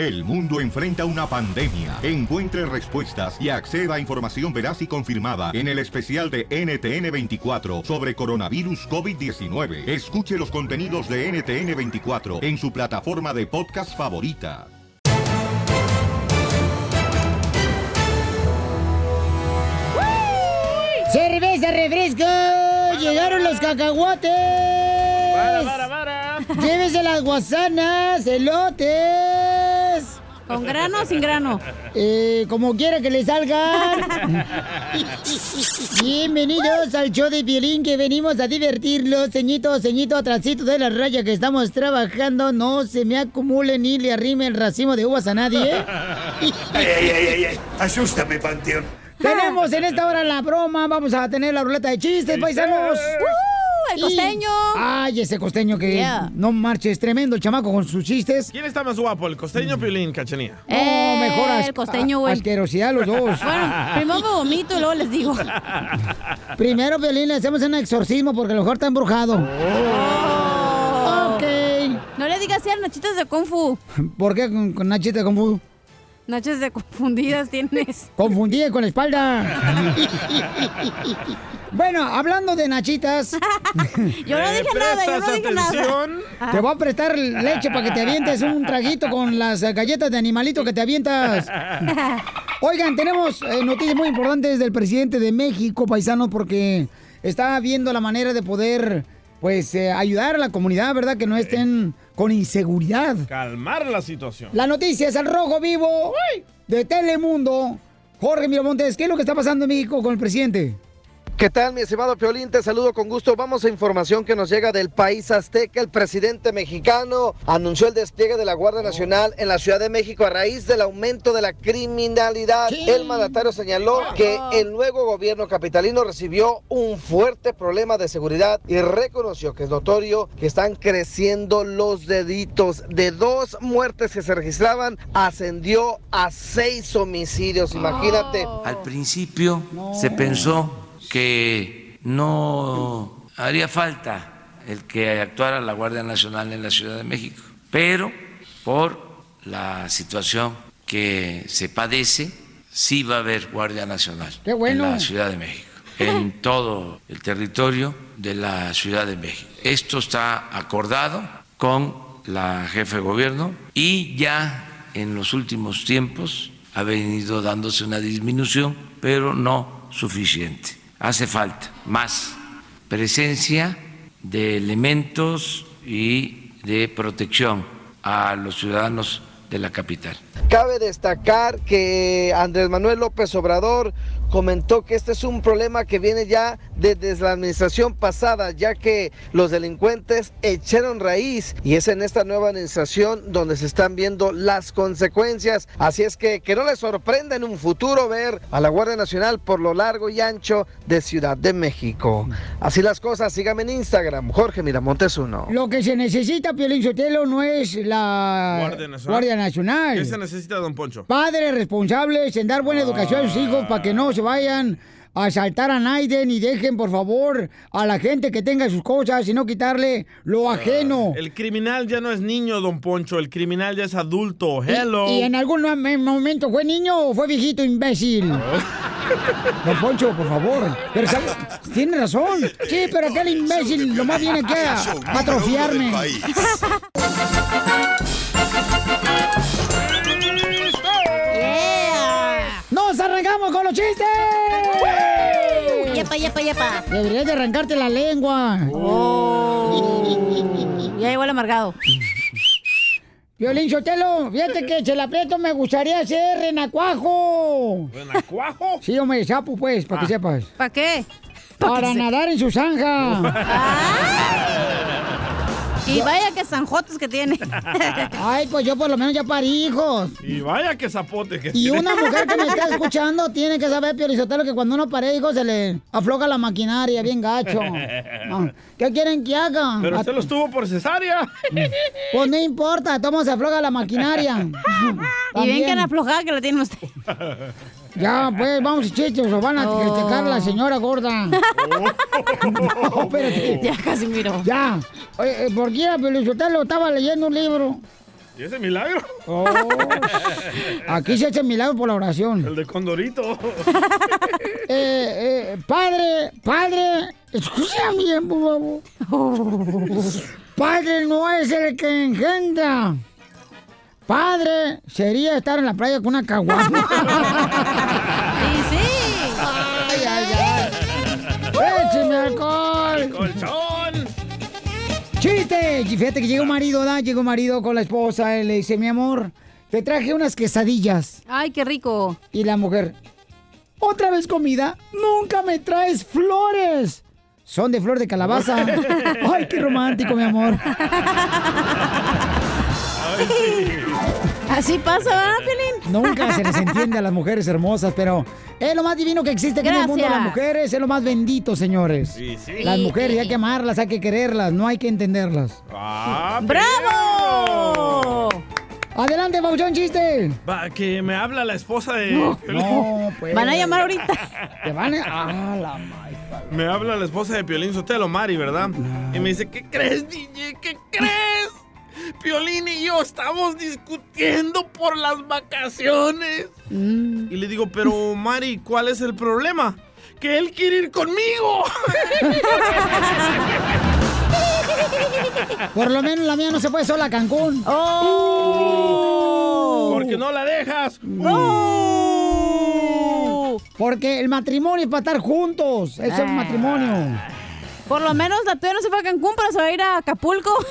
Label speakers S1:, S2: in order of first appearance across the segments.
S1: El mundo enfrenta una pandemia. Encuentre respuestas y acceda a información veraz y confirmada en el especial de NTN24 sobre coronavirus COVID-19. Escuche los contenidos de NTN24 en su plataforma de podcast favorita.
S2: ¡Cerveza, refresco! ¡Llegaron los cacahuates!
S3: ¡Para, para, para!
S2: ¡Llévese las guasanas, elotes!
S4: ¿Con grano o sin grano?
S2: Eh, como quiera que le salgan. Bienvenidos al show de Violín que venimos a divertirlos. Ceñito, ceñito, atrasito de la raya que estamos trabajando. No se me acumule ni le arrime el racimo de uvas a nadie.
S5: ¡Ay, ay, ay, ay! ay. ¡Asústame, Panteón!
S2: Tenemos en esta hora la broma. Vamos a tener la ruleta de chistes, paisanos.
S4: ¡Uh! ¡El
S2: Y-
S4: costeño!
S2: Ay, ese costeño que
S4: Yeah.
S2: no marches, tremendo el chamaco con sus chistes.
S3: ¿Quién está más guapo, el costeño o Piolín, cachanía?
S2: No,
S4: Eh,
S2: mejor as-
S4: el costeño, güey.
S2: asquerosidad los dos.
S4: Bueno, primero me vomito y luego les digo.
S2: Primero, Violín, le hacemos un exorcismo porque a lo mejor está embrujado.
S4: Oh.
S2: Ok.
S4: No le digas así a Nachitas de Kung Fu.
S2: ¿Por qué con, con Nachita confu-
S4: Nachas de confundidas tienes.
S2: confundí con la espalda? bueno, hablando de Nachitas,
S4: Yo no
S3: ¿Me
S4: dije nada, yo no dije nada.
S3: atención?
S2: te voy a prestar leche para que te avientes un traguito con las eh, galletas de animalito que te avientas. Oigan, tenemos eh, noticias muy importantes del presidente de México, paisanos, porque está viendo la manera de poder, pues, eh, ayudar a la comunidad, ¿verdad? Que no estén con inseguridad.
S3: Calmar la situación.
S2: La noticia es al rojo vivo de Telemundo. Jorge Miramontes, ¿qué es lo que está pasando en México con el presidente?
S6: ¿Qué tal, mi estimado Piolín? Te saludo con gusto. Vamos a información que nos llega del país azteca. El presidente mexicano anunció el despliegue de la Guardia Nacional en la Ciudad de México a raíz del aumento de la criminalidad. El mandatario señaló que el nuevo gobierno capitalino recibió un fuerte problema de seguridad y reconoció que es notorio que están creciendo los deditos. De dos muertes que se registraban, ascendió a seis homicidios. Imagínate.
S7: Al principio se pensó que no haría falta el que actuara la Guardia Nacional en la Ciudad de México, pero por la situación que se padece, sí va a haber Guardia Nacional
S2: bueno.
S7: en la Ciudad de México, en todo el territorio de la Ciudad de México. Esto está acordado con la jefe de gobierno y ya en los últimos tiempos ha venido dándose una disminución, pero no suficiente. Hace falta más presencia de elementos y de protección a los ciudadanos de la capital.
S6: Cabe destacar que Andrés Manuel López Obrador comentó que este es un problema que viene ya desde la administración pasada, ya que los delincuentes echaron raíz y es en esta nueva administración donde se están viendo las consecuencias. Así es que que no les sorprenda en un futuro ver a la Guardia Nacional por lo largo y ancho de Ciudad de México. Así las cosas, síganme en Instagram, Jorge Miramontes uno.
S2: Lo que se necesita, Piolín Sotelo, no es la
S3: Guardia Nacional.
S2: Guardia Nacional.
S3: ¿Qué se necesita, don Poncho?
S2: Padres responsables en dar buena educación a sus hijos para que no se vayan a asaltar a Naiden y dejen, por favor, a la gente que tenga sus cosas y no quitarle lo ajeno.
S3: El criminal ya no es niño, don Poncho. El criminal ya es adulto. Hello.
S2: Y, en algún mo- momento fue niño o fue viejito imbécil. Don Poncho, por favor. Pero tiene razón. Sí, pero aquel imbécil lo más viene aquí a atrofiarme.
S8: del país.
S4: ¡Yeah!
S2: ¡Nos arrancamos con los chistes!
S4: ¡Yepa, yepa, yepa!
S2: Deberías de arrancarte la lengua.
S4: Oh. Ya igual amargado.
S2: Violín Sotelo, fíjate que se la aprieto me gustaría ser renacuajo.
S3: ¿Renacuajo?
S2: Sí, hombre, sapo, pues, para que sepas.
S4: ¿Para qué?
S2: Para nadar en su zanja.
S4: Y vaya que zanjotes que tiene.
S2: Ay, pues yo por lo menos ya parí hijos.
S3: Y vaya que zapote que
S2: Y
S3: tiene.
S2: una mujer que me está escuchando tiene que saber, Piolizotelo, que cuando uno pare hijos se le afloja la maquinaria bien gacho. No, ¿Qué quieren que haga?
S3: Pero usted los tuvo por cesárea.
S2: Pues no importa, tomo se afloja la maquinaria.
S4: Y bien que
S2: También.
S4: aflojada que la tiene usted.
S2: Ya, pues, vamos, chistes, o van a
S4: Oh.
S2: criticar a la señora gorda. no, espérate.
S4: Ya casi miro.
S2: Ya. Oye, eh, ¿por qué Pelizotelo estaba leyendo un libro?
S3: ¿Y ese milagro?
S2: Oh, aquí se hace milagro por la oración.
S3: El de Condorito.
S2: Eh, eh, padre, padre, escucha bien, por favor. Padre no es el que engendra. Padre sería estar en la playa con una caguama.
S4: Sí, sí.
S2: ay, ay, ay. ¡Écheme alcohol!
S3: ¡Colchón!
S2: ¡Chiste! Y fíjate que llega un marido, ¿da? Llega un marido con la esposa y le dice, mi amor, te traje unas quesadillas.
S4: Ay, qué rico.
S2: Y la mujer, ¿otra vez comida? ¡Nunca me traes flores! Son de flor de calabaza. ¡Ay, qué romántico, mi amor!
S4: Así pasa, ¿verdad, Piolín?
S2: Nunca se les entiende a las mujeres hermosas, pero es lo más divino que existe aquí en el mundo.
S4: Gracias.
S2: Las mujeres es lo más bendito, señores.
S3: Sí, sí.
S2: Las mujeres hay que amarlas, hay que quererlas, no hay que entenderlas.
S3: ¡Ah,
S4: ¡Bravo!
S2: Adelante, Pauchón, chiste.
S3: Va, que me habla la esposa de... Piolín.
S2: No, pues.
S4: Van a llamar ahorita.
S2: Te van a. Ah, la madre.
S3: Me habla la esposa de Piolín Sotelo, Mari, ¿verdad? Y me dice, ¿qué crees, DJ? ¿Qué crees? Piolín y yo estamos discutiendo por las vacaciones. Y le digo, pero Mari, ¿cuál es el problema? Que él quiere ir conmigo.
S2: Por lo menos la mía no se fue sola a Cancún.
S4: ¡Oh!
S3: Porque no la dejas.
S4: ¡Oh!
S2: Porque el matrimonio es para estar juntos. Eso es un matrimonio.
S4: Por lo menos la tuya no se fue a Cancún, pero se va a ir a Acapulco.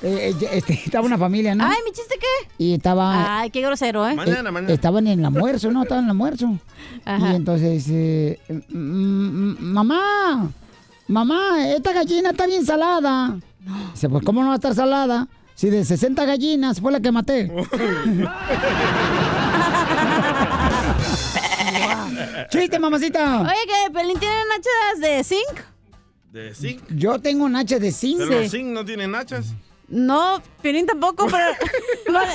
S2: Eh, eh, este, estaba una familia, ¿no?
S4: Ay, ¿mi chiste qué?
S2: Y estaba.
S4: Ay, qué grosero, ¿eh?
S3: Mañana,
S2: eh,
S3: mañana.
S2: Estaban en el almuerzo, ¿no? Estaban en el almuerzo.
S4: Ajá.
S2: Y entonces, eh, mm, mm, mamá, mamá, esta gallina está bien salada. Dice, pues, ¿cómo no va a estar salada? Si de 60 gallinas fue la que maté. ¡Chiste, mamacita!
S4: Oye, que Pelín tiene nachas de zinc.
S3: De zinc.
S2: Yo tengo nachas de zinc.
S3: Pero los zinc no tienen nachas.
S4: No, Piolín tampoco, pero...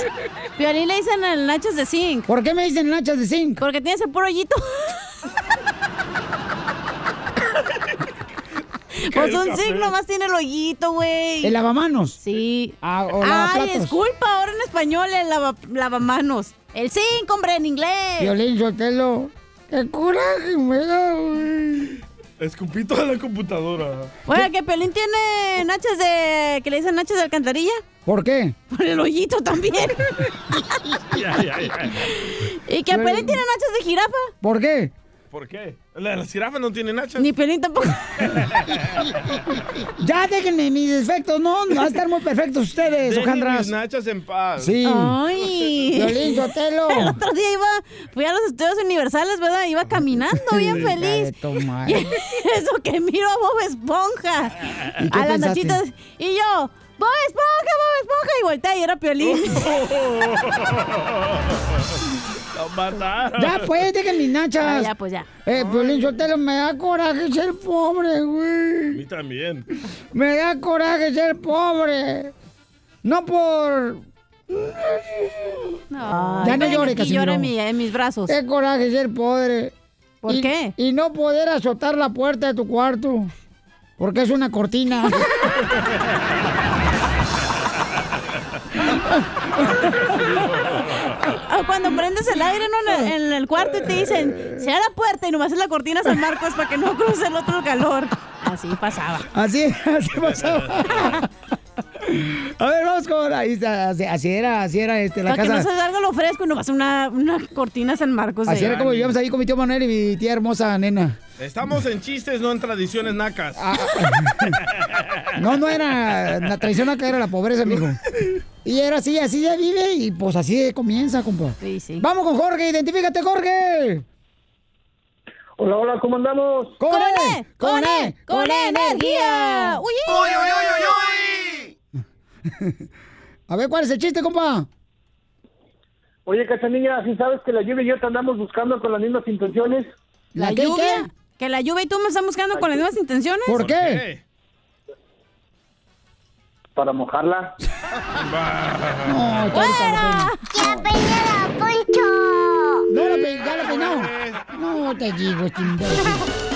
S4: Piolín le dicen el nachas de zinc.
S2: ¿Por qué me dicen nachas de zinc?
S4: Porque tiene ese puro hoyito. Pues un zinc nomás tiene el hoyito, güey.
S2: ¿El lavamanos?
S4: Sí.
S2: Ah, o
S4: Ay, disculpa, ahora en español el lava, lavamanos. El zinc, hombre, en inglés.
S2: Violín Sotelo. ¡Qué coraje me da, güey!
S3: Escupí toda la computadora.
S4: Bueno, que Pelín tiene nachas de... que le dicen nachas de alcantarilla.
S2: ¿Por qué?
S4: Por el hoyito también.
S3: Ya, ya, ya.
S4: y que Pelín tiene nachas de jirafa.
S2: ¿Por qué?
S3: ¿Por qué? La, la jirafa no tiene nachas.
S4: Ni Pelín tampoco.
S2: Ya déjenme mis defectos, no, van a estar muy perfectos ustedes, Ojandras.
S3: mis nachas en paz.
S2: Sí.
S4: Ay.
S2: Violín Sotelo.
S4: El otro día iba, fui a los estudios universales, ¿verdad? Iba caminando bien feliz. Y eso que miro a Bob Esponja.
S2: ¿Y qué
S4: A las
S2: pensaste?
S4: nachitas. Y yo, Bob Esponja, Bob Esponja. Y volteé y era Piolín.
S3: Lo mataron.
S2: Ya pues, dejen mis nachas.
S4: Ah, ya, pues ya.
S2: Eh, Sotelo, me da coraje ser pobre,
S3: A
S2: güey.
S3: mí también.
S2: Me da coraje ser pobre. No por...
S4: Ay,
S2: Ya no
S4: ven
S2: llore,
S4: aquí,
S2: Casimiro.
S4: llora en, mi- en mis brazos.
S2: Qué coraje ser pobre.
S4: ¿Por
S2: Y-
S4: qué?
S2: Y no poder azotar la puerta de tu cuarto. Porque es una cortina.
S4: O cuando prendes el aire ¿no? en, el, en el cuarto y te dicen, cierra la puerta y nomás es la cortina San Marcos para que no cruce el otro calor. Así pasaba.
S2: Así, así pasaba. A ver, vamos con. Ahí está, así, así era, así era este, la
S4: Para que no
S2: casa.
S4: se salga lo fresco y nomás una, una cortina San Marcos.
S2: Así
S4: ahí.
S2: era como vivíamos ahí con mi tío Manuel y mi tía hermosa nena.
S3: Estamos en chistes, no en tradiciones nacas.
S2: Ah, No, no era. La tradición acá era la pobreza, mijo. Y era así, así se vive y pues así comienza, compa.
S4: Sí, sí.
S2: Vamos con Jorge, identifícate, Jorge.
S8: Hola, hola, ¿cómo andamos?
S2: ¡Con,
S4: ¡Con
S2: E!
S4: E! ¡Con E! ¡Con energía! ¡Uy!
S2: A ver, ¿cuál es el chiste, compa?
S8: Oye, Cachanilla, ¿sí sabes que la lluvia y yo te andamos buscando con las mismas intenciones?
S4: ¿La,
S2: qué,
S4: lluvia?
S2: qué?
S4: ¿Que la lluvia y tú me están buscando con las mismas intenciones?
S2: ¿Por qué?
S3: ¿Qué?
S8: Para mojarla.
S2: No,
S4: ¡Fuera!
S9: ¡Ya peña Poncho!
S2: No, lo pe- ya lo peinó. No te digo, este imbécil.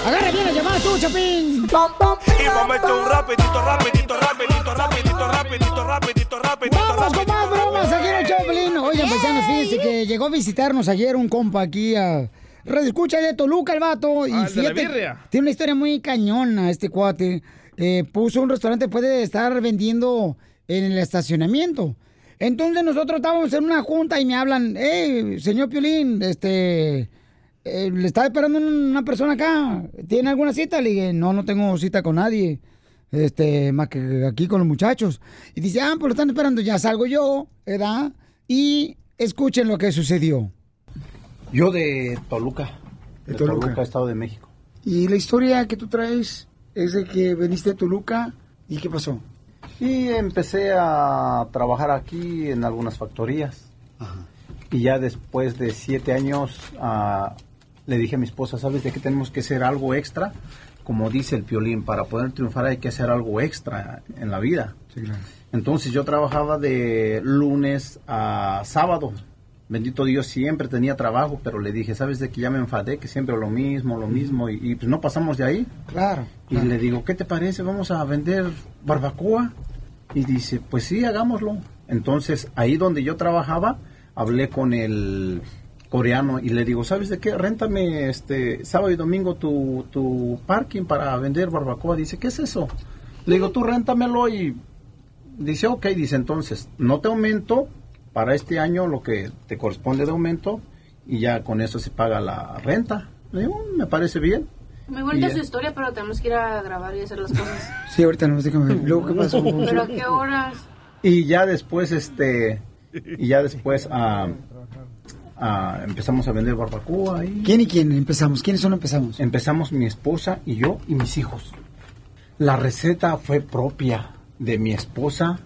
S2: Agarra bien la llamada tú, Chapín.
S5: Y vamos a meter un rapidito, rapidito, rapidito, rapidito, rapidito, rapidito, rapidito,
S2: Vamos con más bromas aquí en el Choplin. Oigan, paisanos, fíjense que llegó a visitarnos ayer un compa aquí a Escucha de Toluca, el vato. Y
S3: Ah, el de la
S2: fíjate,
S3: birria.
S2: tiene una historia muy cañona este cuate. Eh, puso un restaurante, puede estar vendiendo en el estacionamiento. Entonces nosotros estábamos en una junta y me hablan, hey, señor Piolín, este, eh, le está esperando una persona acá, ¿tiene alguna cita? Le dije, no, no tengo cita con nadie, este, más que aquí con los muchachos. Y dice, ah, pues lo están esperando, ya salgo yo, ¿verdad? Y escuchen lo que sucedió.
S9: Yo de Toluca, de,
S2: De
S9: Toluca.
S2: Toluca.
S9: Estado de México.
S2: Y la historia que tú traes es de que veniste a Toluca y ¿qué pasó?
S9: Y empecé a trabajar aquí en algunas factorías. Y ya después de siete años ah, le dije a mi esposa, ¿sabes de que tenemos que hacer algo extra? Como dice el piolín, para poder triunfar hay que hacer algo extra en la vida.
S2: Sí, claro.
S9: Entonces yo trabajaba de lunes a sábado. Bendito Dios, siempre tenía trabajo, pero le dije, ¿sabes de que ya me enfadé? Que siempre lo mismo, lo mismo, y, y pues no pasamos de ahí.
S2: Claro.
S9: Y le digo, ¿qué te parece? ¿Vamos a vender barbacoa? Y dice, pues sí, hagámoslo. Entonces, ahí donde yo trabajaba, hablé con el coreano y le digo, ¿sabes de qué? Réntame este sábado y domingo tu, tu parking para vender barbacoa. Dice, ¿qué es eso? Le digo, tú réntamelo y dice, ok, dice, entonces, no te aumento para este año lo que te corresponde de aumento y ya con eso se paga la renta. Le digo, "Mm, me parece bien.
S10: Muy bonita
S9: Y,
S10: su historia, pero tenemos que ir a grabar y hacer las cosas.
S2: Sí, ahorita no déjame ver. Luego, ¿qué pasó?
S10: ¿Pero a qué horas?
S9: Y ya después, este, y ya después ah, ah, empezamos a vender barbacoa y
S2: ¿Quién y quién empezamos? ¿Quiénes son empezamos?
S9: empezamos mi esposa y yo y mis hijos. La receta fue propia de mi esposa.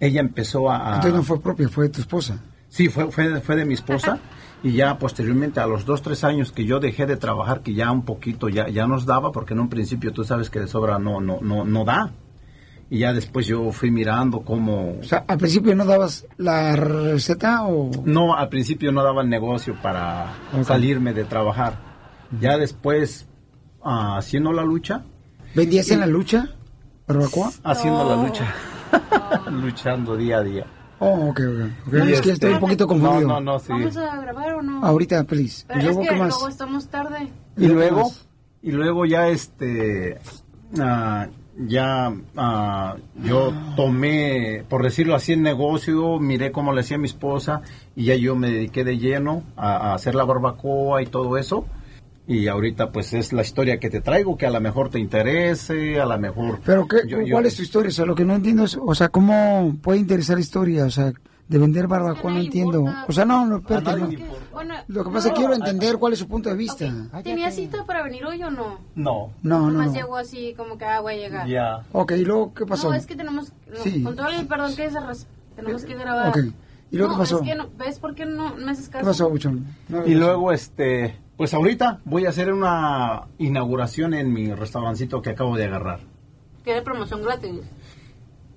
S9: Ella empezó a... a-
S2: Entonces no fue propia, fue de tu esposa.
S9: Sí, fue, fue, fue de mi esposa. Y ya posteriormente, a los dos, tres años que yo dejé de trabajar, que ya un poquito ya, ya nos daba, porque en un principio tú sabes que de sobra no, no, no, no da. Y ya después yo fui mirando cómo...
S2: O sea, al principio no dabas la receta o...
S9: No, al principio no daba el negocio para
S2: Ok.
S9: salirme de trabajar. Ya después, ah, haciendo la lucha,
S2: ¿Vendías en la lucha? ¿Barbacoa?
S9: haciendo la lucha, luchando día a día.
S2: Oh, ok, ok. ok.
S9: Y
S2: es que
S9: este-
S2: estoy un poquito confundido.
S9: No, no, no, sí.
S10: ¿Vamos a grabar o no?
S2: Ahorita, please.
S10: Pero
S2: ¿Y luego
S10: es que
S2: qué más?
S10: luego estamos tarde.
S9: Y
S2: ¿Y
S9: luego,
S2: más?
S9: y luego ya este, ah, ya ah, yo tomé, por decirlo así, el negocio, miré cómo le hacía mi esposa y ya yo me dediqué de lleno a, a hacer la barbacoa y todo eso. Y ahorita pues es la historia que te traigo, que a lo mejor te interese, a lo mejor...
S2: Pero, qué,
S9: yo- yo-
S2: ¿cuál es tu historia? O sea, lo que no entiendo es, o sea, ¿cómo puede interesar la historia? O sea, de vender barbacoa no entiendo.
S10: importa.
S2: O sea, no, no, espérate, no.
S10: Bueno,
S2: Lo que pasa es que quiero entender cuál es su punto de vista.
S10: ¿tenía cita para venir hoy o no?
S9: No,
S2: No, no,
S10: Nomás
S2: no.
S10: llegó así como que ah, voy a llegar.
S9: ya.
S2: Ok, ¿y luego qué pasó?
S10: No, es que tenemos, no,
S2: Sí.
S10: con todo el perdón que res- tenemos que grabar.
S2: Ok, ¿y luego
S10: no,
S2: qué pasó?
S10: Es que no, ¿Ves por qué no me haces caso?
S2: ¿Qué pasó, Buchón? No,
S9: Y luego, este, pues ahorita voy a hacer una inauguración en mi restaurancito que acabo de agarrar.
S10: De promoción gratis.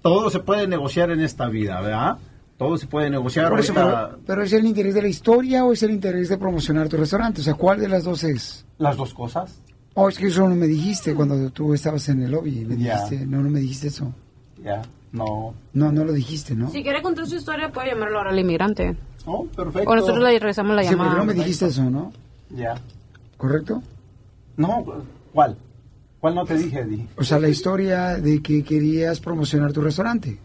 S9: Todo se puede negociar en esta vida, ¿verdad? Todo se puede negociar.
S2: Por eso,
S9: ahorita,
S2: pero, pero ¿es el interés de la historia o es el interés de promocionar tu restaurante? O sea, ¿cuál de las dos es?
S9: las dos cosas.
S2: Oh, es que eso no me dijiste cuando tú estabas en el lobby. Me dijiste, no, no me dijiste eso.
S9: Ya, no.
S2: No, no lo dijiste, ¿no?
S10: Si quiere contar su historia, puede llamarlo ahora al inmigrante.
S9: Oh, perfecto.
S10: O nosotros le regresamos la
S2: Sí,
S10: llamada.
S2: no me dijiste eso, ¿no?
S9: Ya.
S2: ¿Correcto?
S9: No, ¿cuál? ¿Cuál no te dije, Eddie?
S2: O sea, la historia de que querías promocionar tu restaurante.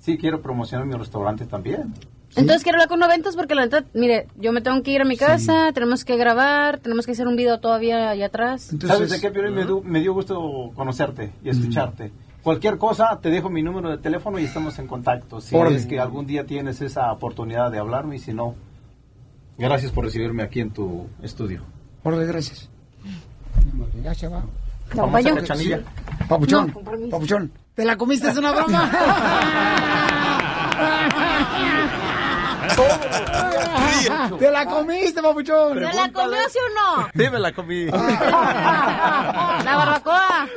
S9: Sí, quiero promocionar mi restaurante también.
S10: Entonces quiero hablar con noventas porque la neta, mire, yo me tengo que ir a mi casa, tenemos que grabar, tenemos que hacer un video todavía allá atrás.
S2: Entonces,
S9: ¿Sabes de qué, Piolín? Me, dio gusto conocerte y escucharte. Cualquier cosa, te dejo mi número de teléfono y estamos en contacto. Si es que algún día tienes esa oportunidad de hablarme y si no, gracias por recibirme aquí en tu estudio.
S2: Órale, gracias. Ya se va. Papuchón,
S10: No,
S2: papuchón. ¿Te la comiste? ¿Es una broma? ¿Te la comiste, papuchón?
S10: ¿Se la comió sí o no?
S9: Sí, me la comí.
S10: La barbacoa.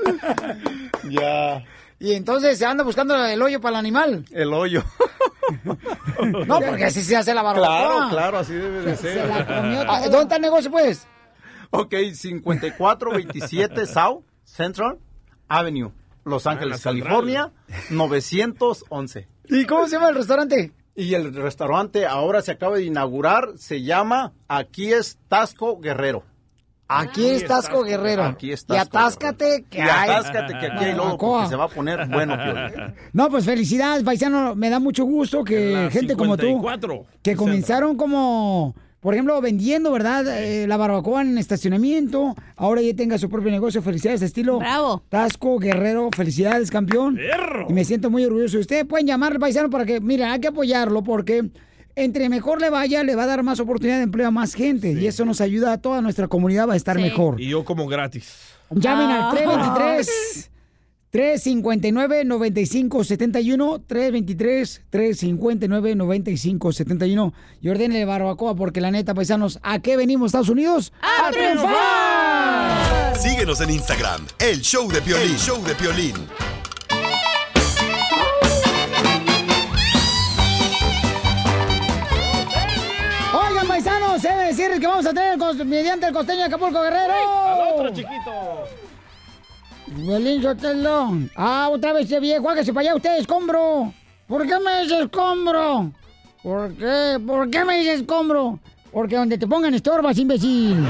S9: ya,
S2: Y entonces se anda buscando el hoyo para el animal.
S9: el hoyo.
S2: No, porque así se hace la barbacoa.
S9: claro, claro, así debe de
S2: Se
S9: ser.
S2: la comió. Ah, ¿Dónde está el negocio, pues?
S9: Ok, 5427 South Central Avenue, Los Ángeles,
S2: Central.
S9: California, 911.
S2: ¿Y cómo se llama el restaurante?
S9: Y el restaurante ahora se acaba de inaugurar, se llama Aquí es Tasco Guerrero.
S2: Aquí es Tasco Guerrero.
S9: Aquí es
S2: Y atáscate que
S9: Y
S2: hay.
S9: atáscate que aquí hay lodo porque se va a poner bueno, Piolín.
S2: No, pues felicidades, paisano. Me da mucho gusto que gente como tú,
S3: 54,
S2: que
S3: 60.
S2: comenzaron como, por ejemplo, vendiendo, ¿verdad? Eh, la barbacoa en estacionamiento. Ahora ya tenga su propio negocio. Felicidades, estilo.
S4: Bravo.
S2: Tasco Guerrero. Felicidades, campeón. Y me siento muy orgulloso de usted. Pueden llamarle, paisano, para que, mira, hay que apoyarlo porque entre mejor le vaya, le va a dar más oportunidad de empleo a más gente. Y eso nos ayuda a toda nuestra comunidad a estar mejor.
S3: Y yo como gratis.
S2: Llamen
S4: Ah.
S2: al 323 359 9571 323 359 9571 y ordénele barbacoa porque la neta, paisanos, ¿a qué venimos Estados Unidos?
S4: ¡A
S2: triunfar!
S11: Síguenos en Instagram, el show de Piolín. El show de Piolín.
S2: Que vamos a tener mediante el costeño de Acapulco Guerrero.
S3: Al otro chiquito.
S2: Violín Sotelo. Ah, otra vez ese viejo, hágase para allá usted, escombro. ¿Por qué me dices escombro? ¿Por qué? ¿Por qué me dices escombro? Porque donde te pongan estorbas, imbécil.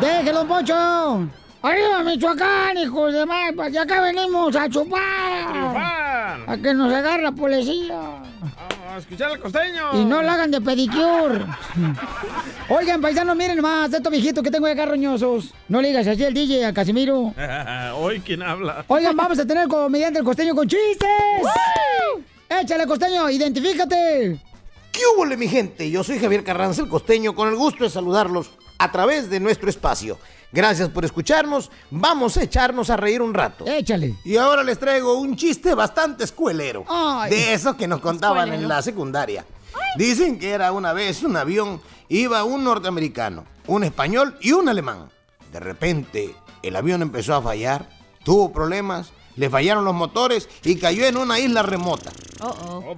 S2: Déjelo, Pocho. Arriba, Michoacán, hijos de pues, De acá venimos a chupar.
S3: Triunfar.
S2: A que nos agarre la policía.
S3: Escuchar al costeño.
S2: Y no la hagan de pedicure. Oigan, paisanos, miren más, estos viejitos que tengo acá roñosos. No le digas así al DJ, a Casimiro.
S3: Hoy, ¿quién habla?
S2: Oigan, vamos a tener comediante el costeño con chistes. Échale, costeño, identifícate.
S12: ¿Qué hubo, mi gente? Yo soy Javier Carranza, el costeño, con el gusto de saludarlos a través de nuestro espacio. Gracias por escucharnos. Vamos a echarnos a reír un rato.
S2: Échale.
S12: Y ahora les traigo un chiste bastante escuelero.
S2: Ay.
S12: De esos que nos contaban
S2: Escuelero.
S12: en la secundaria. Dicen que era una vez un avión, iba un norteamericano, un español y un alemán. De repente, el avión empezó a fallar, tuvo problemas, le fallaron los motores y cayó en una isla remota.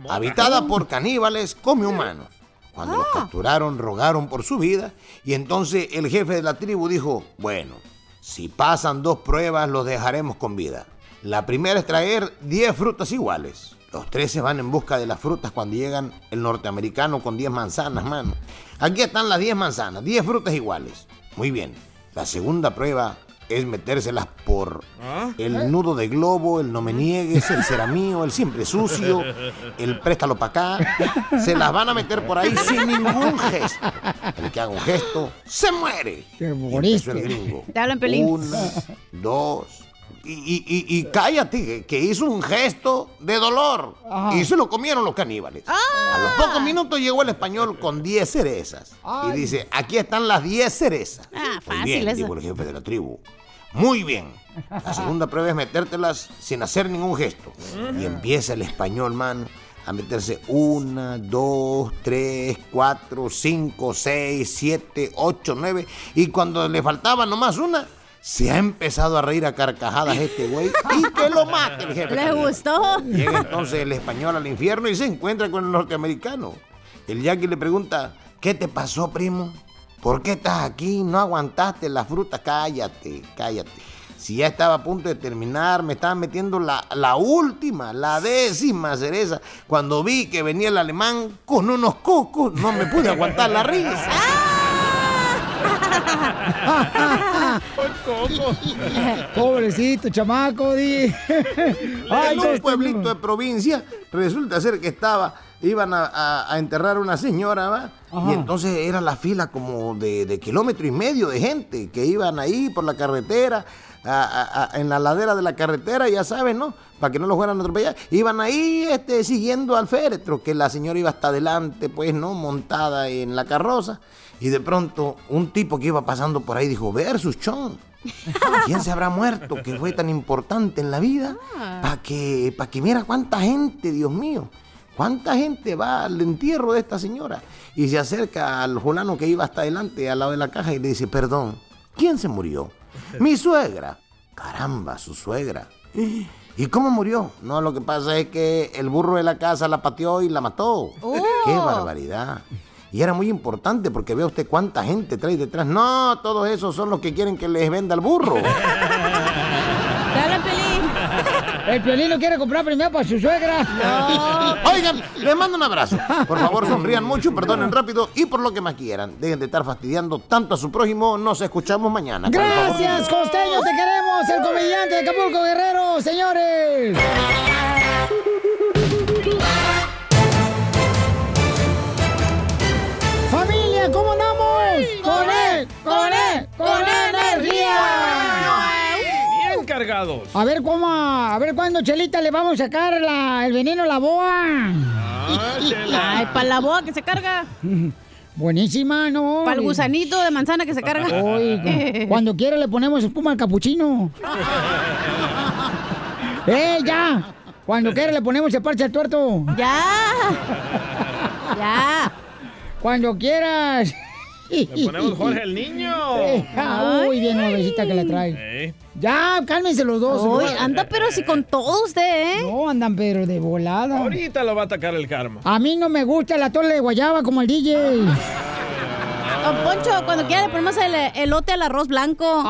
S12: habitada por caníbales come humanos. Cuando los capturaron, rogaron por su vida y entonces el jefe de la tribu dijo, bueno, si pasan dos pruebas los dejaremos con vida. La primera es traer 10 frutas iguales. Los tres se van en busca de las frutas cuando llegan el norteamericano con 10 manzanas, mano. Aquí están las 10 manzanas, 10 frutas iguales. Muy bien. La segunda prueba es metérselas por el nudo de globo, el no me niegues, el será mío, el siempre sucio, el préstalo para acá. Se las van a meter por ahí sin ningún gesto. El que haga un gesto se muere.
S2: Qué
S12: Y empezó el gringo.
S4: Te hablan, Pelín.
S12: Una, dos. Y, y- y- y cállate, que- hizo un gesto de dolor.
S2: Ajá.
S12: Y se lo comieron los caníbales. A los pocos minutos llegó el español con 10 cerezas.
S4: Ay.
S12: Y dice, aquí están las 10 cerezas.
S4: Ah,
S12: Muy
S4: fácil
S12: bien,
S4: eso.
S12: dijo el jefe de la tribu. Muy bien. La segunda prueba es metértelas sin hacer ningún gesto. Y empieza el español, man, a meterse una, dos, tres, cuatro, cinco, seis, siete, ocho, nueve. Y cuando le faltaba nomás una, se ha empezado a reír a carcajadas este güey. Y que lo mate el jefe.
S4: ¿Le gustó?
S12: Llega entonces el español al infierno y se encuentra con el norteamericano. El yaqui le pregunta, ¿qué te pasó, primo? ¿Por qué estás aquí? ¿No aguantaste la fruta? Cállate, cállate. Si ya estaba a punto de terminar, me estaban metiendo la, la última, la décima cereza. Cuando vi que venía el alemán con unos cocos, no me pude aguantar la risa.
S2: Pobrecito, chamaco, di. Ay,
S12: en un pueblito de provincia, resulta ser que estaba, iban a, a- a enterrar a una señora, ¿va? Y entonces era la fila como de, de kilómetro y medio de gente que iban ahí por la carretera, a- en la ladera de la carretera, ya saben, ¿no? Para que no los fueran a atropellar. Iban ahí este, siguiendo al féretro, que la señora iba hasta adelante, pues, ¿no? Montada en la carroza. Y de pronto, un tipo que iba pasando por ahí dijo, versus chon. ¿Quién se habrá muerto que fue tan importante en la vida? Para que, pa' que mira cuánta gente, Dios mío. ¿Cuánta gente va al entierro de esta señora? Y se acerca al fulano que iba hasta adelante, al lado de la caja, y le dice, perdón, ¿quién se murió? Mi suegra. Caramba, su suegra. ¿Y cómo murió? No, lo que pasa es que el burro de la casa la pateó y la mató. ¡Qué barbaridad! Y era muy importante porque vea usted cuánta gente trae detrás. No, todos esos son los que quieren que les venda el burro.
S4: Dale, Pelín.
S2: El Piolín lo quiere comprar primero para su suegra.
S12: Oigan, les mando un abrazo. Por favor, sonrían mucho, perdonen rápido y por lo que más quieran. Dejen de estar fastidiando tanto a su prójimo. Nos escuchamos mañana.
S2: Gracias, costeño, te queremos, el comediante de Acapulco Guerrero, señores. Familia, ¿cómo andamos? Con él, con él, con energía.
S3: Bien cargados.
S2: A ver cómo, a ver cuándo Chelita le vamos a sacar la- el veneno a la boa.
S4: Ay, para la boa que se carga.
S2: Buenísima, ¿no?
S4: Para el gusanito de manzana que se carga.
S2: Oiga, cuando quiera le ponemos espuma al capuchino. ¡Eh, ya! Cuando quiera le ponemos el parche al tuerto.
S4: ¡Ya! ¡Ya!
S2: Cuando quieras.
S3: Le ponemos Jorge el niño.
S2: Eh, ah, Uy, bien nuevecita que la trae.
S3: Eh.
S2: Ya, cálmense los dos.
S4: Uy, anda pero si con todo usted, ¿eh?
S2: No, andan pero de volada.
S3: Ahorita lo va a atacar el karma.
S2: A mí no me gusta la torre de guayaba como el DJ.
S4: Don Poncho, cuando quiera le ponemos el elote al arroz blanco.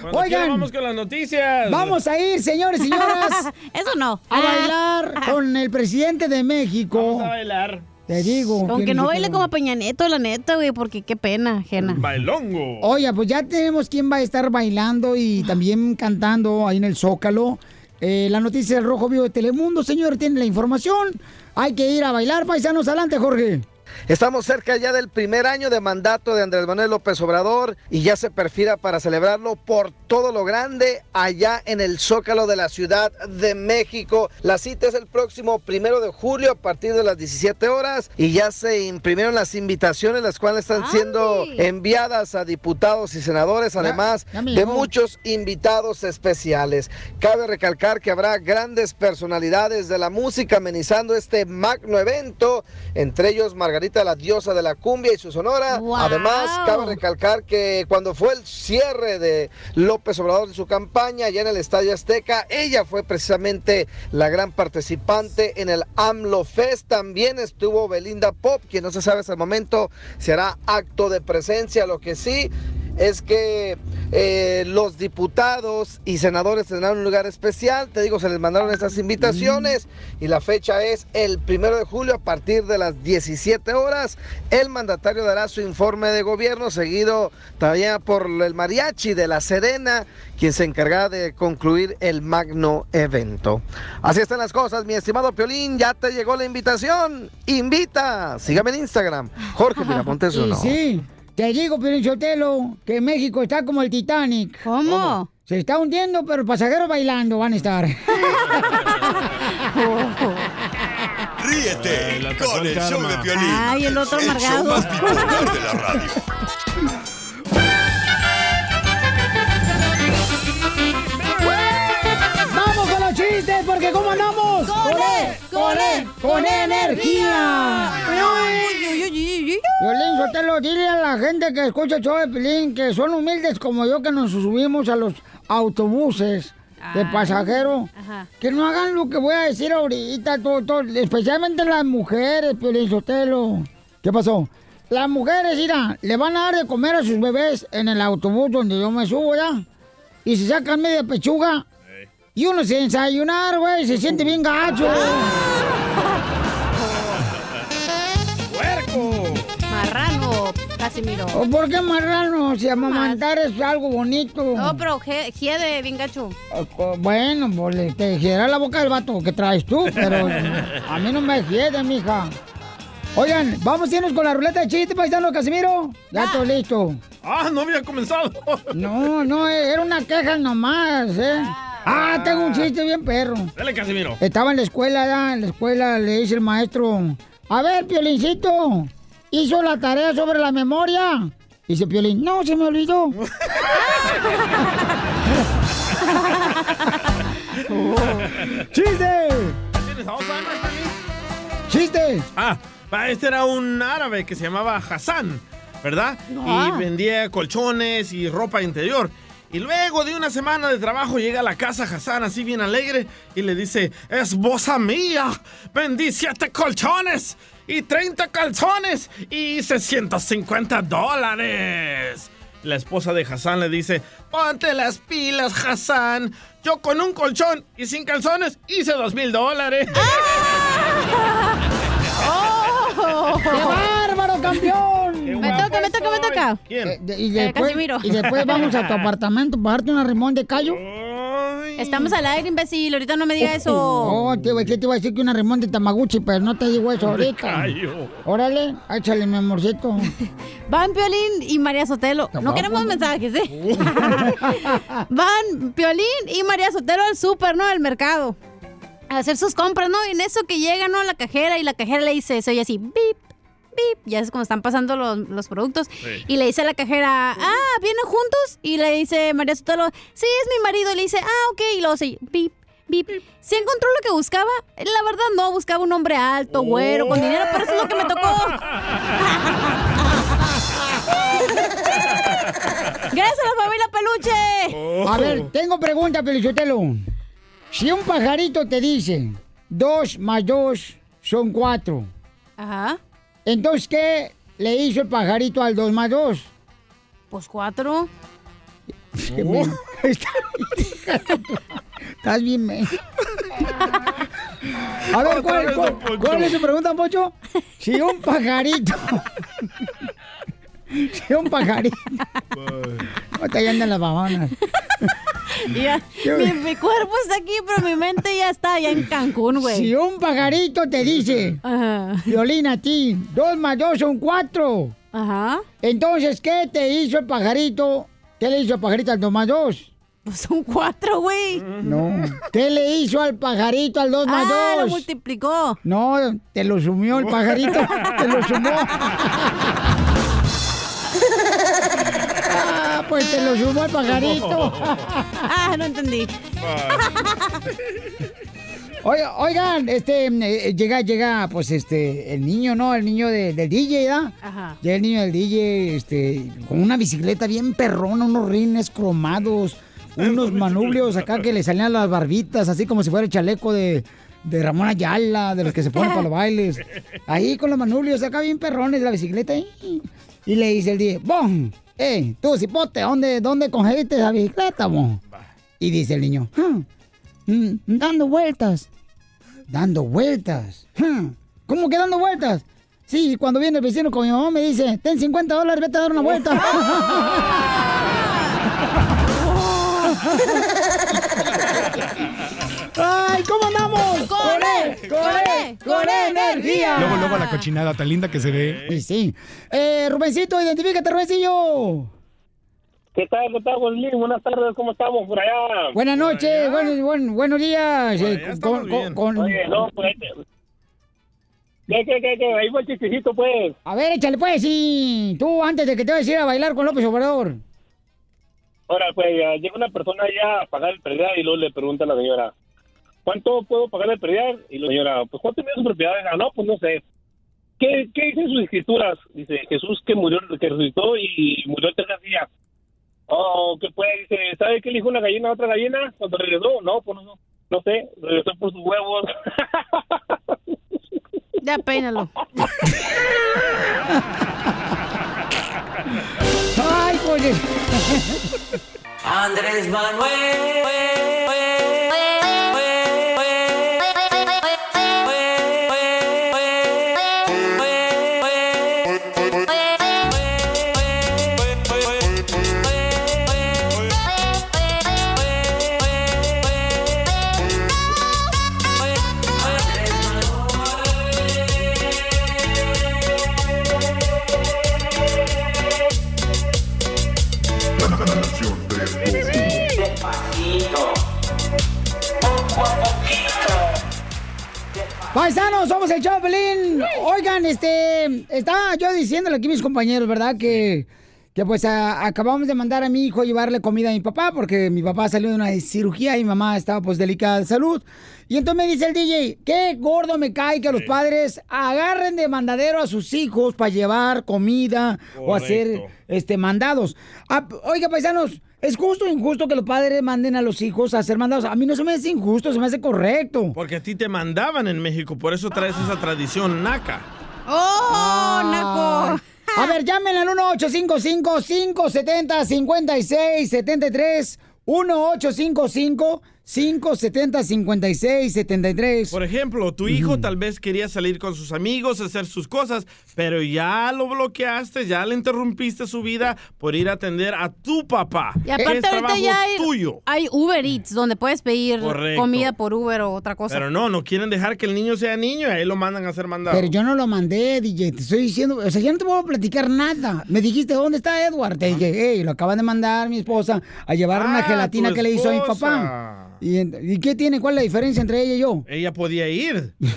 S3: Cuando
S2: Oigan.
S3: quiera, vamos con las noticias.
S2: Vamos a ir, señores y señoras,
S4: Eso no.
S2: a bailar con el presidente de México.
S3: Vamos a bailar.
S2: Te digo.
S4: Aunque no baile como Peña Nieto, la neta, güey, porque qué pena, ajena.
S3: Bailongo.
S2: Oye, pues ya tenemos quién va a estar bailando y también cantando ahí en el Zócalo. Eh, la noticia del Rojo Vivo de Telemundo, señor, tiene la información. Hay que ir a bailar, paisanos. Adelante, Jorge.
S6: Estamos cerca ya del primer año de mandato de Andrés Manuel López Obrador y ya se perfila para celebrarlo por todo lo grande allá en el Zócalo de la Ciudad de México. La cita es el próximo primero de julio a partir de las 17 horas y ya se imprimieron las invitaciones, las cuales están siendo enviadas a diputados y senadores, además de muchos invitados especiales. Cabe recalcar que habrá grandes personalidades de la música amenizando este magno evento, entre ellos Margarita la diosa de la cumbia y su sonora.
S4: ¡Wow!
S6: Además, cabe recalcar que cuando fue el cierre de López Obrador de su campaña allá en el Estadio Azteca, ella fue precisamente la gran participante en el AMLO Fest. También estuvo Belinda Pop, quien no se sabe hasta el momento si hará acto de presencia, lo que sí es que eh, los diputados y senadores tendrán un lugar especial. Te digo, se les mandaron estas invitaciones y la fecha es el primero de julio a partir de las 17 horas. El mandatario dará su informe de gobierno, seguido también por el mariachi de La Serena, quien se encargará de concluir el magno evento. Así están las cosas, mi estimado Piolín. Ya te llegó la invitación. Invita. Sígame en Instagram. Jorge Miramontes uno.
S2: sí, te digo, Piolín Sotelo, que México está como el Titanic.
S4: ¿Cómo?
S2: Se está hundiendo, pero pasajeros bailando van a estar.
S11: Ríete
S3: la atacó
S11: con
S3: el
S11: el show
S3: karma.
S11: de Piolín.
S4: Ay, el otro
S11: el show
S4: amargado.
S11: más bipolar de la radio.
S2: ¡Vamos con los chistes! Porque ¿cómo andamos?
S4: ¡Con él! ¡Con él!
S2: ¡Con energía! Violín, Sotelo, dile a la gente que escucha el show de Pilín que son humildes como yo que nos subimos a los autobuses de
S4: Ay.
S2: pasajeros.
S4: Ajá.
S2: Que no hagan lo que voy a decir ahorita, todo, todo, especialmente las mujeres, Piolín Sotelo. ¿Qué pasó? Las mujeres, mira, le van a dar de comer a sus bebés en el autobús donde yo me subo, ¿ya? Y se sacan media pechuga. Y uno se desayunar, güey, se siente bien gacho.
S3: ¡Puerco!
S4: Casimiro.
S2: ¿O por qué marrano? Si amamantar es algo bonito.
S4: No, pero hiede, bien gacho.
S2: Bueno, pues te girará la boca del vato que traes tú, pero a mí no me hiede, mija. Oigan, vamos a irnos con la ruleta de chiste, paisano Casimiro. Ya estoy listo.
S3: ¡Ah, no había comenzado!
S2: No, no, era una queja nomás, ¿eh? Ah, tengo un chiste bien perro.
S3: Dale, Casimiro.
S2: Estaba en la escuela, ya, en la escuela le dice el maestro, a ver, Piolincito, ¿hizo la tarea sobre la memoria? Dice Piolín, no, se me olvidó. ¡Chiste!
S3: ¿Tienes Alzheimer también?
S2: ¡Chiste!
S3: Ah, va, este era un árabe que se llamaba Hassan, ¿verdad?
S2: Ah.
S3: Y vendía colchones y ropa interior. Y luego de una semana de trabajo llega a la casa Hassan así bien alegre y le dice, esposa mía, vendí siete colchones. Y 30 calzones y 650 dólares. La esposa de Hassan le dice, ponte las pilas, Hassan. Yo con un colchón y sin calzones hice dos mil dólares.
S2: ¡Qué bárbaro, campeón!
S4: Me toca, me toca, me toca.
S3: ¿Quién?
S2: Eh, de- y,
S4: Eh,
S2: después, y después vamos a tu apartamento para darte una rimón de callo.
S4: Estamos al aire, imbécil. Ahorita no me diga eso.
S2: Oh, te, iba- ¿qué te iba a decir que una rimón de Tamaguchi, pero no te digo eso ahorita. Órale, échale, mi amorcito.
S4: Van Piolín y María Sotelo. No queremos mensajes, ¿eh? Van Piolín y María Sotelo al súper, ¿no? Al mercado. A hacer sus compras, ¿no? Y en eso que llega, ¿no? La cajera y la cajera le dice, se oye así, bip, bip. Ya es como están pasando los, los productos.
S13: Sí.
S4: Y le dice a la cajera, ah, ¿vienen juntos? Y le dice María Sotelo, sí, es mi marido. Y le dice, ah, ok. Y luego se, bip, bip. ¿Se encontró lo que buscaba? La verdad no, buscaba un hombre alto, güero, con dinero, pero eso es lo que me tocó. Gracias a la familia Peluche.
S2: A ver, tengo pregunta, Pelichotelo. Si un pajarito te dice dos más dos son cuatro,
S4: Ajá.
S2: Entonces ¿qué le hizo el pajarito al dos más dos?
S4: Pues cuatro.
S2: Qué men- Está- Estás bien, men. A ver, ¿cuál, cuál- cuál es su pregunta, Pocho? Si un pajarito... si un pajarito... Ahorita ya andan las babanas.
S4: Ya, mi, mi cuerpo está aquí, pero mi mente ya está allá en Cancún, güey.
S2: Si un pajarito te dice, Violina, a ti, dos más dos son cuatro.
S4: Ajá.
S2: Entonces, ¿qué te hizo el pajarito? ¿Qué le hizo el pajarito al dos más dos?
S4: Pues son cuatro, güey.
S2: No. ¿Qué le hizo al pajarito al dos más
S4: Ah, lo
S2: dos?
S4: multiplicó.
S2: No, te lo sumió el pajarito. te lo sumó. Pues te lo sumó el pajarito.
S4: ah, no entendí.
S2: Oiga, oigan, este, eh, llega, llega, pues, este, el niño, ¿no? El niño de- del DJ, ¿verdad?
S4: Ajá.
S2: Llega el niño del DJ, este, con una bicicleta bien perrona, unos rines cromados, unos manubrios acá que le salían las barbitas, así como si fuera el chaleco de, de Ramón Ayala, de los que se ponen para los bailes. Ahí con los manubrios acá bien perrones de la bicicleta. Y, y le dice el DJ, ¡Bon! ¡Eh, tú, cipote! ¿Dónde, dónde cogiste la bicicleta, bon? Y dice el niño, "Ah, mm, dando vueltas. Dando vueltas. ¿Cómo que dando vueltas? Sí, cuando viene el vecino con mi mamá me dice, ten 50 dólares, vete a dar una vuelta. ¡Ay, cómo andamos!
S13: ¡Con
S2: él! ¡Con él! ¡Con energía!
S14: Luego, luego la cochinada tan linda que se ve.
S2: Sí, sí. Eh, Rubencito, identifícate, Rubencillo.
S8: ¿Qué tal? ¿Qué tal, Bolín? Buenas tardes, ¿cómo estamos por allá?
S2: Buenas noches, buen- buen- buenos días. eh, con- con- con-
S8: Oye, no, pues... ¿Qué, qué, qué, qué? Ahí fue el chistecito, pues.
S2: A ver, échale pues, sí. Tú, antes de que te vayas a ir a bailar con López Obrador.
S8: Ahora, pues, llega una persona allá a pagar el predial y luego le pregunta a la señora, ¿cuánto puedo pagar el predial? Y la señora, pues, ¿cuánto mide su propiedad? Ah, no, pues, no sé. ¿Qué, qué dicen sus escrituras? Dice, Jesús que murió, que resucitó y murió el tercer día. Oh, ¿qué puede? Dice, ¿sabe qué le dijo una gallina a otra gallina cuando regresó? No, pues, no, no sé, regresó por sus huevos.
S4: Ya peínalo.
S2: Ay, pues.
S13: Andrés Manuel.
S2: Paisanos, somos el Choplin. Oigan, este, estaba yo diciéndole aquí a mis compañeros, ¿verdad? Que, que pues a- acabamos de mandar a mi hijo a llevarle comida a mi papá porque mi papá salió de una cirugía y mi mamá estaba pues delicada de salud. Y entonces me dice el DJ, qué gordo me cae que los padres agarren de mandadero a sus hijos para llevar comida o hacer este mandados. Ah, oiga, paisanos, ¿es justo o injusto que los padres manden a los hijos a hacer mandados? A mí no se me hace injusto, se me hace correcto.
S3: Porque a ti te mandaban en México, por eso traes esa tradición naca.
S4: ¡Oh,
S2: Naco! A ver, llamen al 1-855-570-5673. 1-855-570-5673.
S3: Por ejemplo, tu hijo tal vez quería salir con sus amigos, hacer sus cosas, pero ya lo bloqueaste, ya le interrumpiste su vida por ir a atender a tu papá.
S4: Y aparte
S3: es
S4: ahorita
S3: trabajo
S4: ya hay,
S3: tuyo.
S4: hay Uber Eats donde puedes pedir
S3: Correcto.
S4: comida por Uber o otra cosa.
S3: Pero no, no quieren dejar que el niño sea niño y ahí lo mandan a hacer mandado.
S2: Pero yo no lo mandé, DJ. Te estoy diciendo, o sea, yo no te puedo platicar nada. Me dijiste, ¿dónde está Edward? Te dije, hey, lo acaban de mandar mi esposa a llevar una
S3: Ah,
S2: gelatina que le hizo a mi papá. ¿Y, en- ¿Y qué tiene? ¿Cuál es la diferencia entre ella y yo?
S3: Ella podía ir.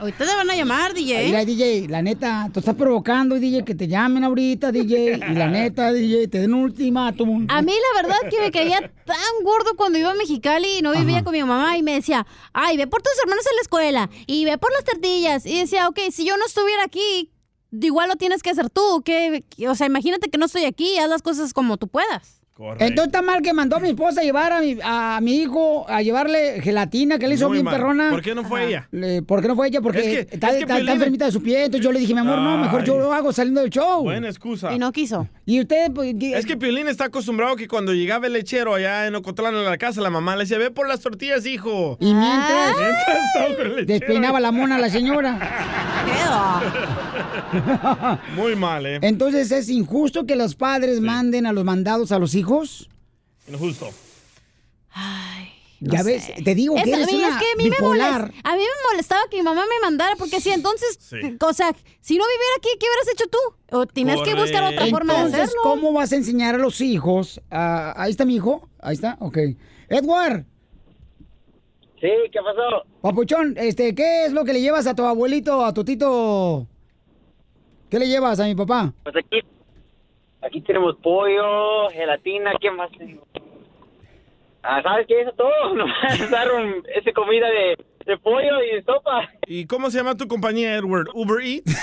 S4: Ahorita te van a llamar, DJ.
S2: Mira, DJ, la neta, tú estás provocando, DJ, que te llamen ahorita, DJ. Y la neta, DJ, te den un ultimátum.
S4: A mí la verdad que me caía tan gordo cuando iba a Mexicali y no vivía
S2: Ajá.
S4: con mi mamá y me decía, ay, ve por tus hermanos en la escuela y ve por las tortillas. Y decía, ok, si yo no estuviera aquí, igual lo tienes que hacer tú. que O sea, imagínate que no estoy aquí, haz las cosas como tú puedas.
S2: Entonces está mal que mandó a mi esposa a llevar a mi, a mi hijo a llevarle gelatina que le hizo
S3: Muy
S2: bien
S3: mal.
S2: perrona.
S3: ¿Por qué no fue ella?
S2: Le- ¿Por qué no fue ella? Porque
S3: Es que-
S2: está,
S3: es que
S2: está- está
S3: Piolín-
S2: enfermita de su pie. Entonces yo le dije, mi amor, no, mejor yo
S3: Ay.
S2: lo hago saliendo del show.
S3: Buena excusa.
S4: Y no quiso.
S2: Y usted, pues,
S3: Es que Piolín está acostumbrado que cuando llegaba el lechero allá en Ocotlán a la casa, la mamá le decía, ve por las tortillas, hijo.
S2: Y mientras,
S3: Mientras estaba con el lechero.
S2: despeinaba la mona a la señora.
S3: Muy mal, ¿eh?
S2: Entonces es injusto que los padres manden a los mandados a los hijos.
S3: Injusto.
S2: ya ves, te digo que
S4: Es- a
S2: eres
S4: mí,
S2: una
S4: es que a mí, me
S2: bipolar.
S4: molest- a mí me molestaba que mi mamá me mandara, porque si entonces,
S2: Sí.
S4: o sea, si no viviera aquí, ¿qué hubieras hecho tú? O tienes que buscar otra forma de
S2: Entonces,
S4: hacerlo.
S2: ¿cómo vas a enseñar a los hijos? a- ahí está mi hijo. Ahí está, ok. Edward.
S15: Sí, ¿qué pasó?
S2: Papuchón, este, ¿qué es lo que le llevas a tu abuelito, a tu tito? ¿Qué le llevas a mi papá?
S15: Pues aquí, aquí tenemos pollo, gelatina, ¿qué más? tengo? Ah, ¿sabes qué? Eso todo. Nomás dar un, esa comida de, de pollo y de sopa.
S3: ¿Y cómo se llama tu compañía, Edward? ¿Uber Eats?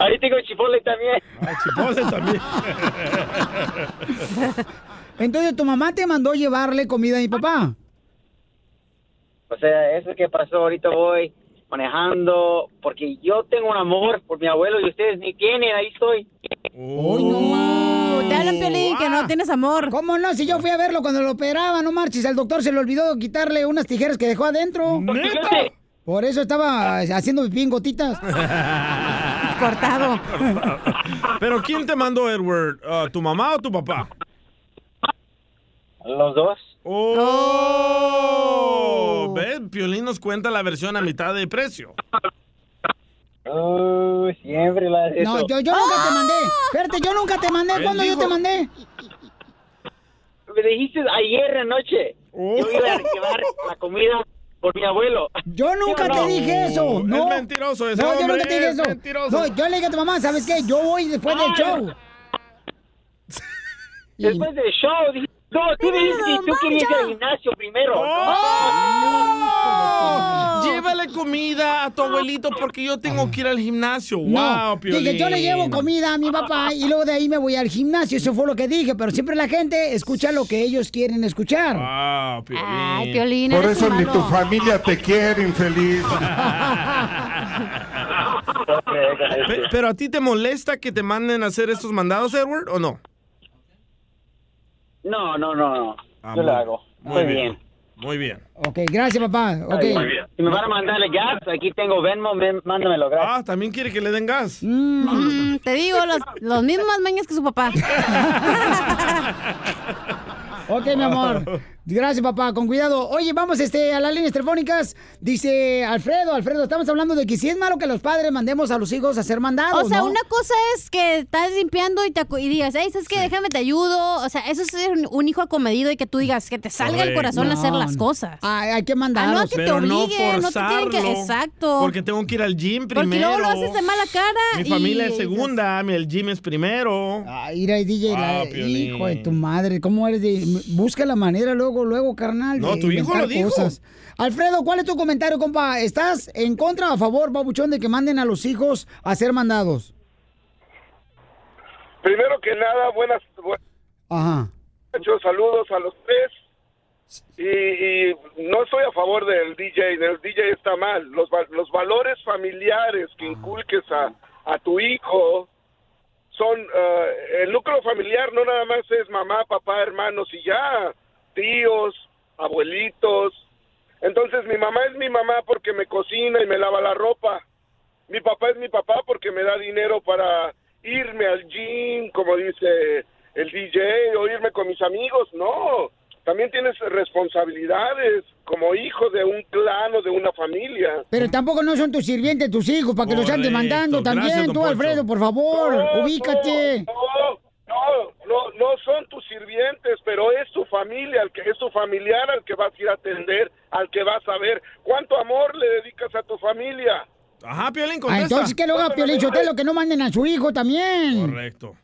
S15: Ahí tengo chipotle también.
S3: Ah, chipotle también.
S2: Entonces, tu mamá te mandó llevarle comida a mi papá.
S15: O sea, eso que pasó, ahorita voy manejando, porque yo tengo un amor por mi abuelo y ustedes ni tienen, ahí estoy.
S2: Uy, no más.
S4: Te hablan, Piolín, que no tienes amor.
S2: ¿Cómo no? Si yo fui a verlo cuando lo operaba, no marches. Al doctor se le olvidó quitarle unas tijeras que dejó adentro.
S3: ¿Neta?
S2: Por eso estaba haciendo pipí en gotitas.
S4: Cortado.
S3: ¿Pero quién te mandó, Edward? ¿Tu mamá o tu papá?
S15: Los dos.
S3: ¡Oh! ¿Ves? Piolín nos cuenta la versión a mitad de precio.
S15: Oh, siempre la hace
S2: No,
S15: eso.
S2: yo, yo nunca te mandé. Espérate, yo nunca te mandé. ¿Cuándo yo te mandé?
S15: Me dijiste ayer anoche.
S3: Oh.
S15: Yo iba a llevar la comida por mi abuelo.
S2: Yo nunca
S15: ¿Sí o
S2: te dije eso. No.
S3: Es mentiroso ese
S2: No, yo nunca te dije
S3: es
S2: eso.
S3: mentiroso.
S2: No, yo le dije a tu mamá, ¿sabes qué? Yo voy después del show.
S15: Después del show, dije, no, tú dijiste que tú querías ir al gimnasio primero.
S3: ¡Oh! Llévale comida a tu abuelito porque yo tengo que ir al gimnasio.
S2: No,
S3: ¡Wow, Piolín!
S2: dije, yo le llevo comida a mi papá y luego de ahí me voy al gimnasio. Eso fue lo que dije, pero siempre la gente escucha lo que ellos quieren escuchar.
S3: ¡Wow, Piolín!
S4: Ay, Piolín,
S16: Por eso ni tu familia te quiere, infeliz.
S3: Pe- ¿Pero a ti te molesta que te manden a hacer estos mandados, Edward, o no?
S15: No, no, no, no.
S3: Ah,
S15: Yo
S3: muy-
S15: lo hago.
S3: Muy
S15: Muy
S3: bien.
S15: bien.
S3: Muy bien.
S2: Ok, gracias, papá. Ok.
S15: Si me van a mandar el gas, aquí tengo Venmo, ven- mándamelo gratis.
S3: Ah, también quiere que le den gas.
S4: Mm, te digo, los, los mismos mañas que su papá.
S2: Ok, mi amor. Gracias, papá. Con cuidado. Oye, vamos este, a las líneas telefónicas. Dice Alfredo, Alfredo, estamos hablando de que si es malo que los padres mandemos a los hijos a ser mandados,
S4: O sea,
S2: ¿no?
S4: una cosa es que estás limpiando y, te y digas, hey, ¿sabes qué? Déjame te ayudo. O sea, eso es ser un, un hijo acomedido y que tú digas que te salga el corazón a hacer las
S2: no.
S4: cosas.
S2: Ay, hay que
S4: Ah,
S2: mandarlos.
S4: no, que te
S3: Pero no
S4: obliguen, no te tienen que...
S3: forzarlo.
S4: Exacto.
S3: Porque tengo que ir al gym primero.
S4: Porque luego lo haces de mala cara.
S3: Mi
S4: y-
S3: familia es segunda, mi- el gym es primero.
S2: Ay, mira, DJ, la-
S3: Ah,
S2: hijo de tu madre, ¿cómo eres de...? Busca la manera luego, luego, carnal,
S3: No, tu hijo lo dijo.
S2: cosas. Alfredo, ¿cuál es tu comentario, compa? ¿Estás en contra o a favor, babuchón, de que manden a los hijos a ser mandados?
S16: Primero que nada, buenas, buenas
S2: Ajá.
S16: noches, saludos a los tres.
S17: Y, y no estoy a favor del DJ, el DJ está mal. Los, los valores familiares que inculques a, a tu hijo son, eh, el núcleo familiar no nada más es mamá, papá, hermanos y ya, tíos, abuelitos. Entonces mi mamá es mi mamá porque me cocina y me lava la ropa. Mi papá es mi papá porque me da dinero para irme al gym, como dice el DJ, o irme con mis amigos. No, también tienes responsabilidades como hijo de un clan o de una familia.
S2: Pero tampoco no son tus sirvientes, tus hijos, para que los anden
S17: Correcto.
S2: demandando también.
S17: Gracias,
S2: Tú. Alfredo, por favor,
S17: No,
S2: ubícate.
S17: No, no, no, no son tus sirvientes, pero es tu familia, al que es tu familiar al que vas a ir a atender, al que vas a ver. ¿Cuánto amor le dedicas a tu familia?
S3: Ajá, Piolín,
S2: Ah,
S3: contesta.
S2: entonces que lo haga Piolín Sotelo, que no manden a su hijo también.
S3: Correcto.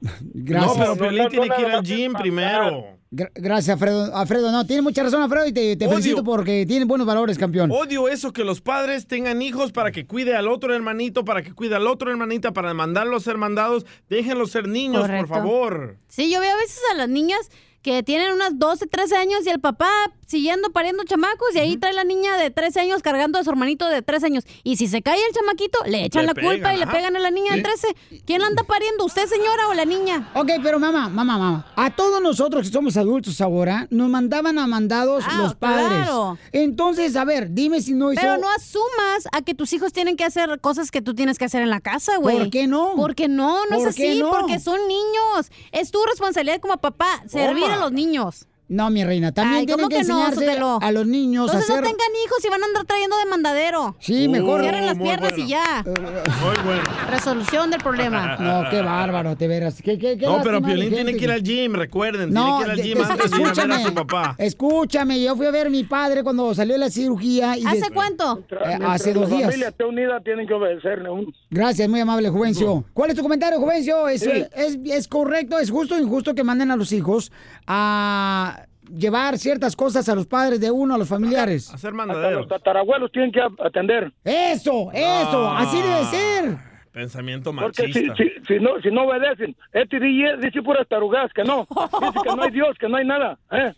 S2: Gracias.
S3: No, pero Piolín tiene que ir al gym primero.
S2: Gra- gracias, Alfredo. Alfredo, no, tiene mucha razón, Alfredo, y te, felicito porque tiene buenos valores, campeón.
S3: Odio eso que los padres tengan hijos para que cuide al otro hermanito, para que cuide al otro hermanita, para mandarlos a ser mandados. Déjenlos ser niños,
S4: Correcto.
S3: por favor.
S4: Sí, yo veo a veces a las niñas que tienen unas 12, 13 años y el papá siguiendo pariendo chamacos y ahí trae la niña de 13 años cargando a su hermanito de 13 años. Y si se cae el chamaquito, le echan
S2: Le
S4: la culpa y le
S2: ajá.
S4: pegan a la niña de
S2: Sí.
S4: 13. ¿Quién la anda pariendo, usted señora o la niña?
S2: Ok, pero mamá, mamá, mamá, a todos nosotros que somos adultos ahora, nos mandaban a mandados
S4: Ah,
S2: los padres.
S4: claro.
S2: Entonces, a ver, dime si no hizo...
S4: Pero no asumas a que tus hijos tienen que hacer cosas que tú tienes que hacer en la casa, güey.
S2: ¿Por qué no?
S4: Porque no, no
S2: ¿Por
S4: es así,
S2: no?
S4: porque son niños. Es tu responsabilidad como papá servir a los niños.
S2: No, mi reina, también
S4: Ay,
S2: tienen
S4: ¿cómo
S2: que,
S4: que
S2: enseñarse a los niños
S4: Entonces
S2: a hacer...
S4: no tengan hijos y van a andar trayendo de mandadero.
S2: Sí, mejor.
S4: Cierren las piernas
S2: bueno.
S4: y ya.
S3: Muy bueno.
S4: Resolución del problema.
S2: No, qué bárbaro, te verás. Qué, qué, qué
S3: No, pero Piolín tiene que ir al gym, recuerden.
S2: No,
S3: tiene que ir al gym antes de ir a ver a
S2: escúchame,
S3: su papá.
S2: escúchame, yo fui a ver a mi padre cuando salió de la cirugía. Y
S4: ¿Hace cuánto?
S2: Eh, hace dos
S18: la
S2: días.
S18: familia esté unida, tienen que obedecerle uno.
S2: Gracias, muy amable, Juvencio. ¿Cuál es tu comentario, Juvencio? ¿Es,
S18: Sí.
S2: es, es correcto, es justo o injusto que manden a los hijos a llevar ciertas cosas a los padres de uno, a los familiares?
S3: Hacer
S18: Hasta los tatarabuelos tienen que atender.
S2: Eso, eso, así debe ser.
S3: Pensamiento
S18: Porque si,
S3: machista.
S18: si, si no, si no obedecen, este DJ dice puras tarugas, que no. Dice que no hay Dios, que no hay nada. ¿eh?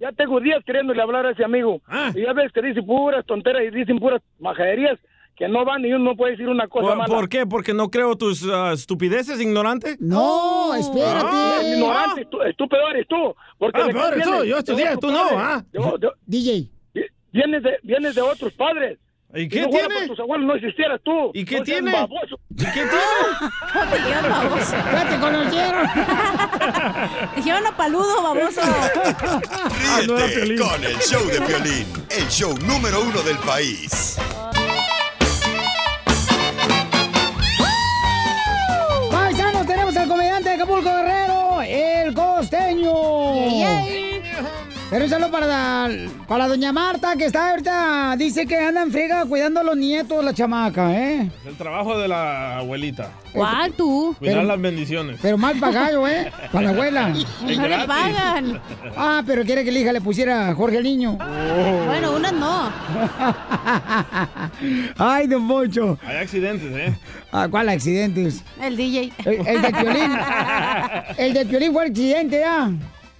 S18: Ya tengo días queriéndole hablar a ese amigo. Y ya ves que dice puras tonteras y dicen puras majaderías que no van y uno no puede decir una cosa
S3: ¿Por,
S18: mala.
S3: por qué? ¿Porque no creo tus ah, estupideces, ignorante?
S2: No,
S18: Ah, ignorante, tú- estúpido eres tú. Porque
S3: Ah, peor eres tú,
S18: vienes?
S3: yo estudié, tú no, ah.
S18: De- de-
S2: DJ.
S18: Vienes de, vienes de otros padres.
S3: ¿Y
S18: qué tiene? por tus abuelos no existieras tú.
S3: ¿Y qué
S18: No
S3: tiene?
S18: baboso.
S3: ¿Y qué tiene?
S2: Ya te conocieron.
S4: Dijeron a paludo, baboso.
S11: Ríete con el show de Piolín, el show número uno del país.
S2: Tenemos al comediante de Acapulco Guerrero, el costeño. Pero un saludo para, para doña Marta, que está ahorita, dice que anda en friega cuidando a los nietos, la chamaca, ¿eh?
S3: El trabajo de la abuelita.
S4: ¿Cuál tú?
S3: Cuidar
S2: Pero-
S3: las bendiciones.
S2: Pero mal pagado, ¿eh? Para la abuela.
S3: No le pagan.
S2: Ah, pero quiere que la hija le pusiera a Jorge el niño.
S4: Bueno, unas no.
S2: Ay, don Poncho.
S3: Hay accidentes, ¿eh?
S2: Ah, ¿Cuál accidentes?
S4: El DJ.
S2: El, el de Piolín. El de Piolín fue accidente, ¿ya?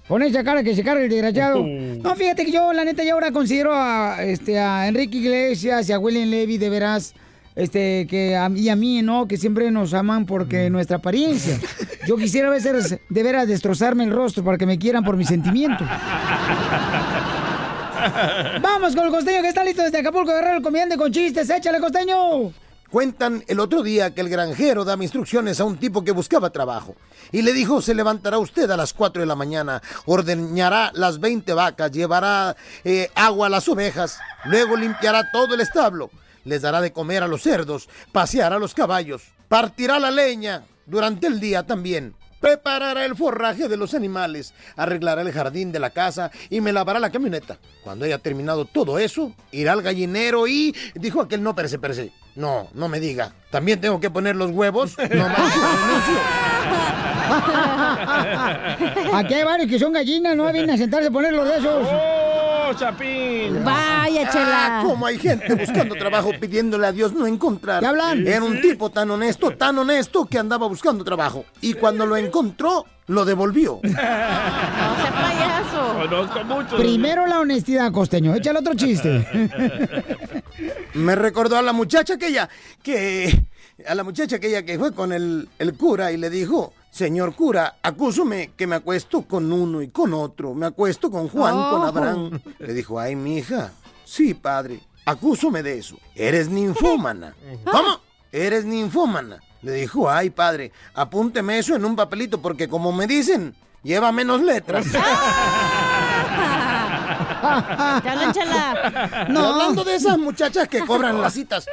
S2: Con esa cara que se carga el desgraciado. No, fíjate que yo, la neta, ya ahora considero a, este, a Enrique Iglesias y a William Levy, de veras, este, que a, y a mí, ¿no? Que siempre nos aman porque nuestra apariencia. Yo quisiera a veces, de veras, destrozarme el rostro para que me quieran por mis sentimientos. Vamos con el costeño que está listo desde Acapulco Guerrero, el comediante con chistes. Échale, costeño.
S12: Cuentan el otro día que el granjero daba instrucciones a un tipo que buscaba trabajo y le dijo, se levantará usted a las 4 de la mañana, ordeñará las 20 vacas, llevará eh, agua a las ovejas, luego limpiará todo el establo, les dará de comer a los cerdos, paseará a los caballos, partirá la leña durante el día también. Preparará el forraje de los animales, arreglará el jardín de la casa y me lavará la camioneta. Cuando haya terminado todo eso, irá al gallinero y dijo aquel no perece, perece. No, no me diga. También tengo que poner los huevos. No.
S2: Aquí hay varios que son gallinas, no vienen a sentarse a poner los de esos.
S3: ¡Oh! Chapín!
S4: Vaya, chela.
S12: Ah, ¿Cómo hay gente buscando trabajo pidiéndole a Dios no encontrar?
S2: ¿Qué hablan?
S12: Era un tipo tan honesto, tan honesto que andaba buscando trabajo. Y cuando lo encontró, lo devolvió.
S3: Conozco mucho.
S2: Primero la honestidad, costeño. Échale otro chiste.
S12: Me recordó a la muchacha aquella que. A la muchacha aquella que fue con el, el cura y le dijo. Señor cura, acúsome que me acuesto con uno y con otro. Me acuesto con Juan, con
S13: Oh.
S12: Abraham. Le dijo, ay, mi hija. Sí, padre, acúsome de eso. Eres ninfómana. ¿Cómo? Eres ninfómana. Le dijo, ay, padre, apúnteme eso en un papelito porque como me dicen, lleva menos letras. No. hablando de esas muchachas que cobran las citas,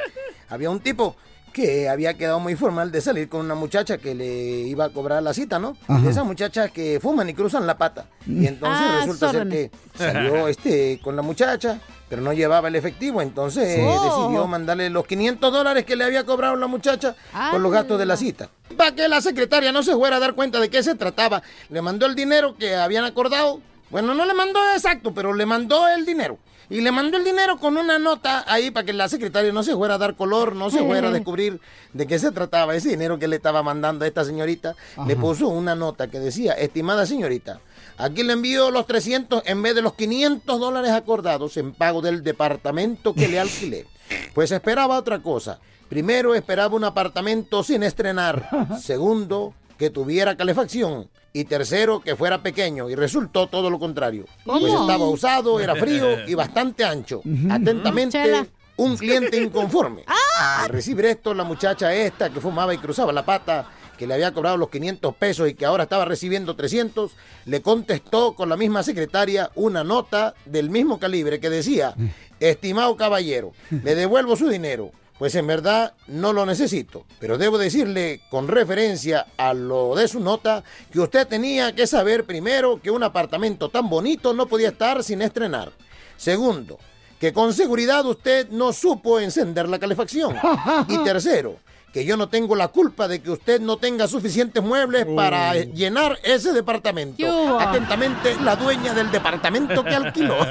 S12: había un tipo que había quedado muy formal de salir con una muchacha que le iba a cobrar la cita, ¿no?
S2: Ajá.
S12: De esas muchachas que fuman y cruzan la pata. Y entonces
S13: Ah,
S12: resulta ser que salió este con la muchacha, pero no llevaba el efectivo, entonces
S13: Oh.
S12: decidió mandarle los 500 dólares que le había cobrado la muchacha por los gastos de la cita. Para que la secretaria no se fuera a dar cuenta de qué se trataba, le mandó el dinero que habían acordado. Bueno, no le mandó exacto, pero le mandó el dinero. Y le mandó el dinero con una nota ahí para que la secretaria no se fuera a dar color, no se fuera a descubrir de qué se trataba ese dinero que le estaba mandando a esta señorita. Le puso una nota que decía, estimada señorita, aquí le envío los 300 en vez de los 500 dólares acordados en pago del departamento que le alquilé. Pues esperaba otra cosa. Primero esperaba un apartamento sin estrenar. Segundo, que tuviera calefacción. Y tercero, que fuera pequeño. Y resultó todo lo contrario. Pues estaba usado, era frío y bastante ancho. Atentamente,
S13: Chela.
S12: un cliente inconforme. Al recibir esto, la muchacha esta que fumaba y cruzaba la pata, que le había cobrado los 500 pesos y que ahora estaba recibiendo 300, le contestó con la misma secretaria una nota del mismo calibre que decía, estimado caballero, le devuelvo su dinero. Pues en verdad no lo necesito, pero debo decirle con referencia a lo de su nota que usted tenía que saber primero que un apartamento tan bonito no podía estar sin estrenar. Segundo, que con seguridad usted no supo encender la calefacción. Y tercero, que yo no tengo la culpa de que usted no tenga suficientes muebles para eh, llenar ese departamento. Atentamente, la dueña del departamento que alquiló.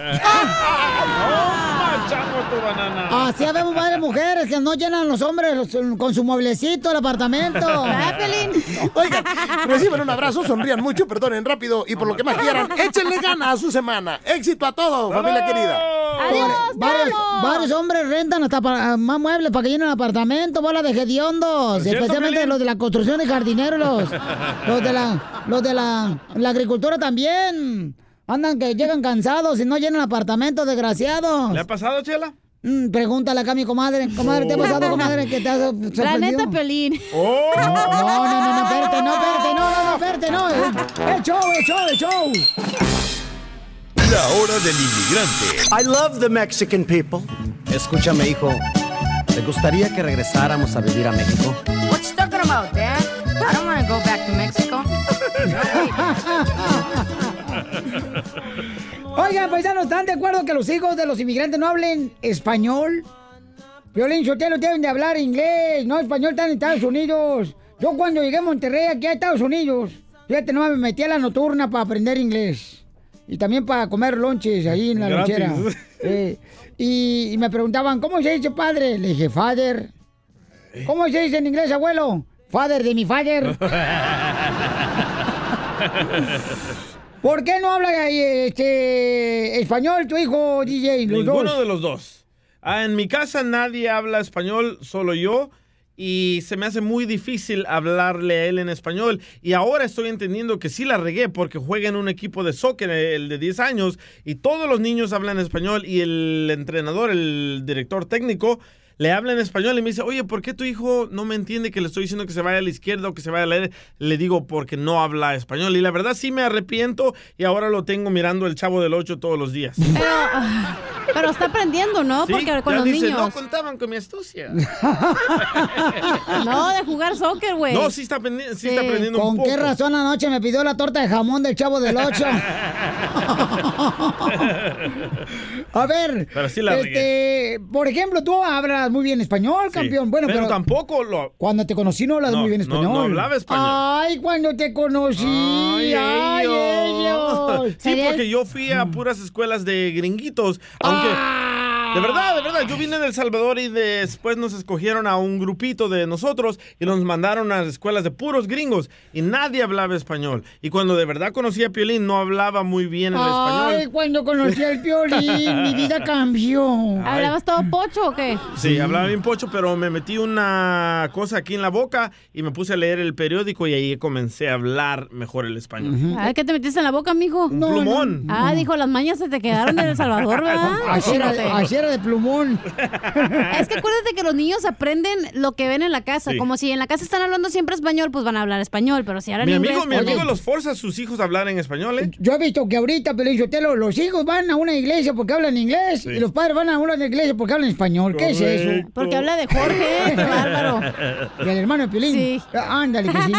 S3: ¡Chango tu banana!
S2: Así habemos varias mujeres que no llenan los hombres los- con su mueblecito el apartamento.
S12: Oigan, reciban un abrazo, sonrían mucho, perdonen rápido y por lo que más quieran, échenle ganas a su semana. Éxito a todos, familia querida.
S2: Por- varios, varios hombres rentan hasta para, más muebles para que llenen el apartamento, bola de hediondos,
S13: ¿Es cierto,
S2: especialmente los de la construcción de jardineros, los, los de la, los de la, la agricultura también. Andan que llegan cansados y no llenan el apartamento, desgraciados.
S3: ¿Le ha pasado, Chela?
S2: Mm, pregúntale acá a mi comadre. Comadre, ¿te ha pasado, comadre, que te has sorprendido?
S4: La neta, Pelín.
S3: Oh.
S2: No, no, no, no, espérate, no, espérate, no, no, no, espérate, no. El, el show, el show, el show.
S11: La hora del inmigrante.
S19: I love the Mexican people. Escúchame, hijo. ¿Te gustaría que regresáramos a vivir a México?
S10: What you talking about, Dad? I don't want to go back to Mexico.
S2: Oigan, paisanos, ¿están de acuerdo que los hijos de los inmigrantes no hablen español? Violín Sotelo deben de hablar inglés, no español, están en Estados Unidos. Yo cuando llegué a Monterrey, aquí a Estados Unidos, fíjate, no me metí a la nocturna para aprender inglés. Y también para comer lonches ahí en la
S13: Gratis.
S2: lonchera. Eh, y, y me preguntaban, ¿cómo se dice padre? Le dije, father. ¿Cómo se dice en inglés, abuelo? Father de mi father. ¿Por qué no habla eh, este, español tu hijo, DJ? Los
S3: Ninguno
S2: dos.
S3: de los dos. Ah, en mi casa nadie habla español, solo yo. Y se me hace muy difícil hablarle a él en español. Y ahora estoy entendiendo que sí la regué porque juega en un equipo de soccer, el de 10 años, y todos los niños hablan español. Y el entrenador, el director técnico, le habla en español y me dice, oye, ¿por qué tu hijo no me entiende que le estoy diciendo que se vaya a la izquierda o que se vaya a leer? Le digo, porque no habla español. Y la verdad sí me arrepiento y ahora lo tengo mirando el chavo del 8 todos los días.
S4: Ah, Pero está aprendiendo, ¿no?
S3: Sí,
S4: Porque con
S3: ya
S4: los
S3: dice,
S4: niños.
S3: no contaban con mi astucia.
S4: No, de jugar soccer, güey.
S3: No, sí está, aprendi- sí está aprendiendo
S2: ¿Con
S3: un poco.
S2: qué razón anoche me pidió la torta de jamón del chavo del 8? A ver,
S3: Pero sí la
S2: este, por ejemplo, tú hablas muy bien español,
S3: Sí,
S2: campeón. Bueno,
S3: pero
S2: pero,
S3: tampoco lo...
S2: cuando te conocí no hablas
S3: No,
S2: muy bien
S3: no,
S2: español.
S3: no hablaba español.
S2: Ay, cuando te conocí. Ay,
S3: Ay,
S2: ellos.
S3: ellos. Sí, porque yo fui a puras escuelas de gringuitos, aunque... Thank. De verdad, de verdad, yo vine de El Salvador y después nos escogieron a un grupito de nosotros y nos mandaron a las escuelas de puros gringos y nadie hablaba español. Y cuando de verdad conocí a Piolín no hablaba muy bien el
S2: Ay,
S3: español.
S2: cuando conocí al violín, mi vida cambió.
S4: ¿Hablabas todo pocho o qué?
S3: Sí, hablaba bien pocho, pero me metí una cosa aquí en la boca y me puse a leer el periódico y ahí comencé a hablar mejor el español.
S4: Ay, ¿qué te metiste en la boca, mijo?
S3: Un plumón.
S4: Ah, dijo, las mañas se te quedaron de El Salvador, ¿verdad?
S2: Así era, así de plumón.
S4: Es que acuérdate que los niños aprenden lo que ven en la casa.
S3: Sí.
S4: Como si en la casa están hablando siempre español, pues van a hablar español. Pero si hablan
S3: Mi
S4: inglés...
S3: amigo, mi amigo los forza a sus hijos a hablar en español, ¿eh?
S2: Yo he visto que ahorita, Pelín Sotelo, los hijos van a una iglesia porque hablan inglés y los padres van a una iglesia porque hablan español. ¿Qué es eso?
S4: Porque habla de Jorge, bárbaro.
S2: ¿Y el hermano de Pelín?
S4: Sí.
S2: Ándale, que sí.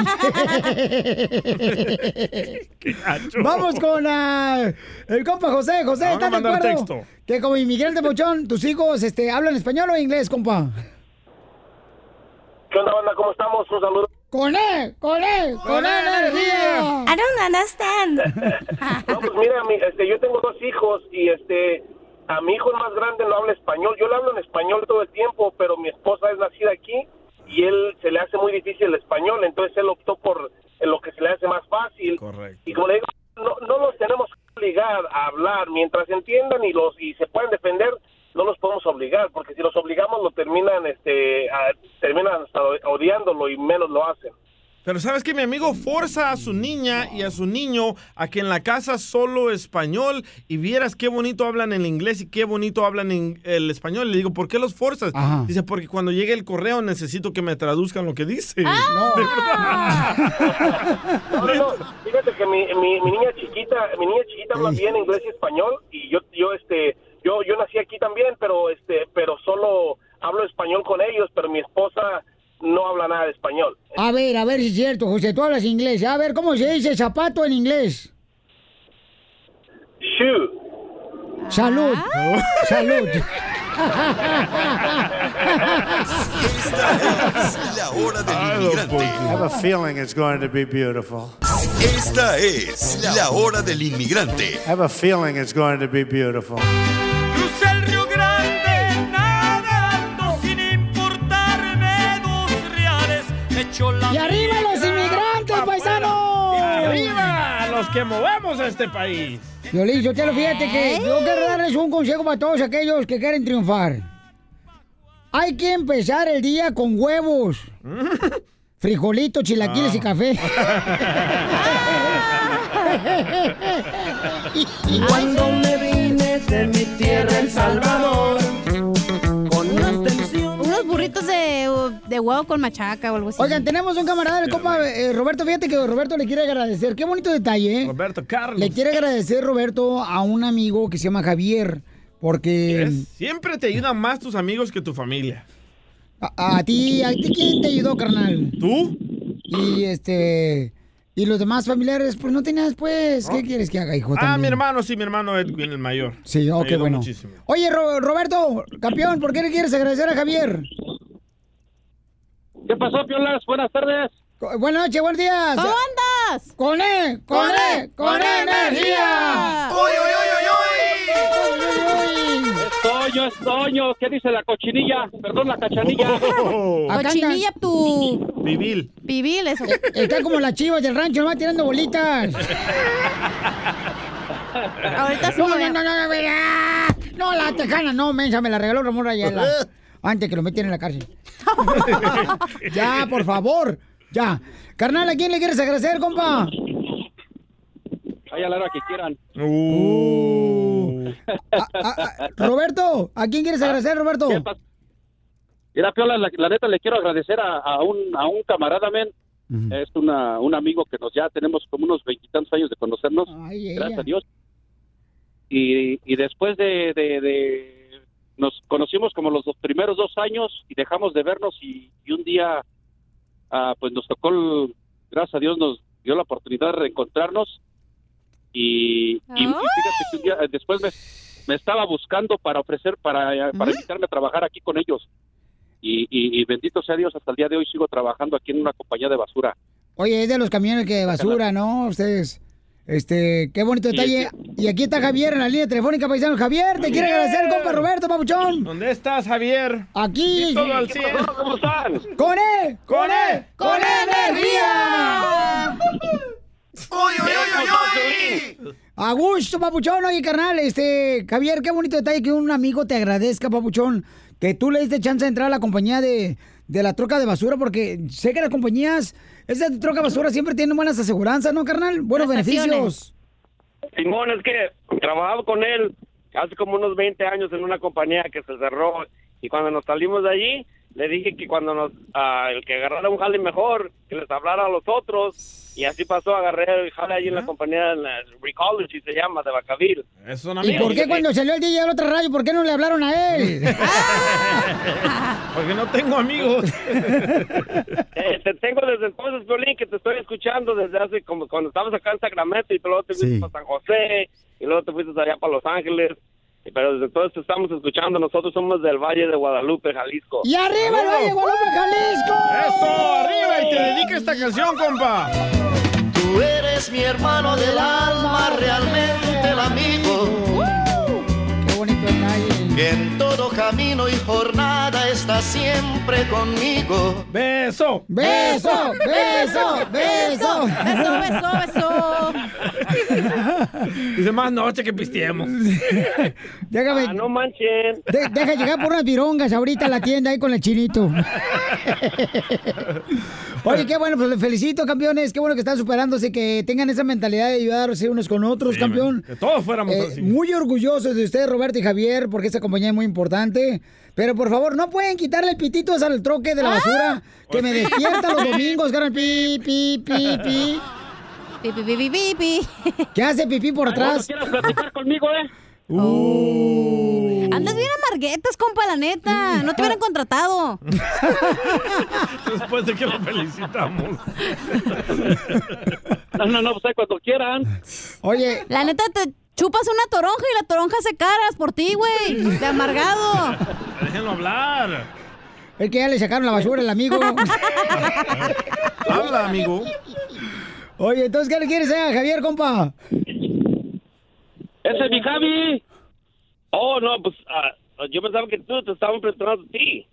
S2: Vamos con ah, el compa José. José, ¿estás de acuerdo?
S3: texto.
S2: Que como inmigrante pochón, tus hijos este, hablan español o inglés, compa.
S8: ¿Qué onda, banda? ¿Cómo estamos? Un saludo.
S2: Con él, con él, con él, energía.
S20: I don't understand.
S8: No, pues mira, mi- este, yo tengo dos hijos y este, a mi hijo el más grande no habla español. Yo le hablo en español todo el tiempo, pero mi esposa es nacida aquí y él se le hace muy difícil el español, entonces él optó por lo que se le hace más fácil.
S3: Correcto.
S8: Y como le digo, no, no los tenemos a hablar. Mientras entiendan y los y se pueden defender, no los podemos obligar, porque si los obligamos lo terminan, este, terminan hasta odiándolo y menos lo hacen.
S3: Pero sabes que mi amigo forza a su niña y a su niño a que en la casa solo español y vieras qué bonito hablan el inglés y qué bonito hablan en el español. Le digo, ¿por qué los forzas?
S2: Ajá.
S3: Dice, porque cuando llegue el correo necesito que me traduzcan lo que dice.
S2: No.
S3: De verdad.
S8: No, no, no. Fíjate que mi, mi, mi niña chiquita, mi niña chiquita habla bien inglés y español y yo, yo, este, yo, yo nací aquí también, pero, este, pero solo hablo español con ellos, pero mi esposa no habla nada de español.
S2: A ver, a ver si es cierto, José, tú hablas inglés. A ver, ¿cómo se dice zapato en inglés?
S8: Shoe.
S2: Salud. Salud.
S11: Esta es la hora del inmigrante.
S21: I have a feeling it's going to be beautiful.
S11: Esta es la hora del inmigrante.
S21: I have a feeling it's going to be beautiful.
S13: La
S2: ¡Y arriba los inmigrantes, paisanos!
S3: ¡Arriba! Los que movemos a este país.
S2: Violín, yo te lo fíjate que yo quiero darles un consejo para todos aquellos que quieren triunfar. Hay que empezar el día con huevos, frijolitos, chilaquiles y café.
S13: Cuando me
S4: huevo con machaca o algo así.
S2: Oigan, tenemos un camarada, el compa eh, Roberto. Fíjate que Roberto le quiere agradecer. Qué bonito detalle, ¿eh?
S3: Roberto Carlos.
S2: Le quiere agradecer, Roberto, a un amigo que se llama Javier. Porque
S3: ¿Ves? Siempre te ayudan más tus amigos que tu familia.
S2: a, a ti, a ti, ¿quién te ayudó, carnal?
S3: ¿Tú?
S2: Y este. Y los demás familiares, pues no tenías, pues. ¿Qué quieres que haga, hijo?
S3: Ah, mi hermano, sí, mi hermano Edwin, el mayor.
S2: Sí, ok, bueno.
S3: muchísimo.
S2: Oye, Ro- Roberto, campeón, ¿por qué le quieres agradecer a Javier?
S22: ¿Qué pasó, Piolas? Buenas tardes.
S2: Co- Buenas noches, buenos días.
S4: ¿Cómo andas?
S2: ¡Con E! ¡Con E! ¡Con E energía!
S22: ¡Uy, uy, Es Toño, es Toño. ¿Qué dice la cochinilla? Perdón, la cachanilla.
S2: Acá
S4: Cochinilla, tu
S3: Pibil.
S4: pibil, eso.
S2: Está como las chivas del rancho, nomás tirando bolitas.
S4: Ahorita sí
S2: No, no, no, no, no, no, no, la tejana, no, mensa, me la regaló Ramón Ayala. Antes que lo metieran en la cárcel. ya, por favor, ya. Carnal, ¿a quién le quieres agradecer, compa?
S22: Ahí a la hora que quieran.
S3: Uh.
S2: Roberto, ¿a quién quieres agradecer, Roberto?
S22: Mira, Piola, la, la neta le quiero agradecer a, a un, a un camarada, men. Es una, un amigo que nos ya tenemos como unos veintitantos años de conocernos.
S2: Ay,
S22: gracias a Dios. y, y después de, de- de- nos conocimos como los dos primeros dos años y dejamos de vernos y, y un día ah, pues nos tocó el- gracias a Dios nos dio la oportunidad de reencontrarnos y, y- y fíjate que un día, eh, después me, me estaba buscando para ofrecer para, para invitarme a trabajar aquí con ellos y, y- y bendito sea Dios hasta el día de hoy sigo trabajando aquí en una compañía de basura
S2: Oye, es de los camiones que de basura, ¿no? Ustedes. Este, qué bonito
S22: Sí,
S2: detalle. Y aquí está Javier en la línea telefónica, paisano. Javier, te quiere agradecer el compa Roberto, papuchón.
S3: ¿Dónde estás, Javier?
S2: Aquí.
S3: Todo al cien.
S22: ¿Cómo están?
S2: ¡Con él!
S3: ¡Con él!
S2: ¡Con energía! A gusto, papuchón. Oye, carnal, este, Javier, qué bonito detalle que un amigo te agradezca, papuchón, que tú le diste chance de entrar a la compañía de, de la troca de basura, porque sé que las compañías, esa troca basura siempre tienen buenas aseguranzas, ¿no, carnal? Buenos beneficios.
S23: Simón, es que trabajaba con él hace como unos 20 años en una compañía que se cerró y cuando nos salimos de allí le dije que cuando nos ah, el que agarrara un jale mejor que les hablara a los otros y así pasó agarré el jale allí en la compañía en la Recology se llama de Bacaville
S3: Es un
S2: ¿Y
S3: amigo.
S2: por qué cuando salió el DJ al otro radio, por qué no le hablaron a él?
S3: Porque no tengo amigos.
S23: Eh, te tengo desde entonces, Violín, que te estoy escuchando desde hace como cuando estabas acá en Sacramento y luego te fuiste
S2: Sí.
S23: para San José y luego te fuiste allá para Los Ángeles. Y- Pero desde entonces te estamos escuchando. Nosotros somos del Valle de Guadalupe, Jalisco.
S2: ¡Y arriba el Valle de Guadalupe, Jalisco!
S3: ¡Eso! ¡Arriba! Y te dedica esta canción, compa.
S20: Tú eres mi hermano del alma, realmente el amigo.
S2: ¡Qué bonito detalle!
S20: Que en todo camino y jornada está siempre conmigo.
S3: ¡Beso!
S2: ¡Beso! ¡Beso! ¡Beso!
S4: Beso, beso, beso.
S3: Dice más noche que pisteemos.
S2: Déjame.
S23: Ah, no manchen.
S2: de- deja llegar por unas virongas ahorita a la tienda ahí con el chinito. Oye, qué bueno, pues les felicito, campeones. Qué bueno que están superándose, que tengan esa mentalidad de ayudarse unos con otros,
S3: Sí,
S2: campeón.
S3: Que todos fuéramos
S2: Eh,
S3: así.
S2: muy orgullosos de ustedes, Roberto y Javier, porque esta compañía es muy importante. Pero por favor, no pueden quitarle el pitito al troque de la basura que me despierta los domingos, ganan pi, pi, pi, pi.
S4: Pi, pi, pi, pi, pi.
S2: ¿Qué hace pipí por atrás?
S22: quieras platicar conmigo eh
S4: Andas bien amarguetas, compa, la neta. No te hubieran contratado.
S3: Después de que lo felicitamos.
S22: no no no pues cuando quieran
S2: Oye.
S4: La neta, te chupas una toronja y la toronja hace caras por ti, güey. De amargado.
S3: Déjenlo hablar.
S2: Es que ya le sacaron la basura al amigo.
S3: Habla, amigo.
S2: Oye, entonces, ¿qué le quieres a Javier, compa?
S23: Ese es mi Javi. Oh, no, pues ah, yo pensaba que tú te estaban preguntando a ti.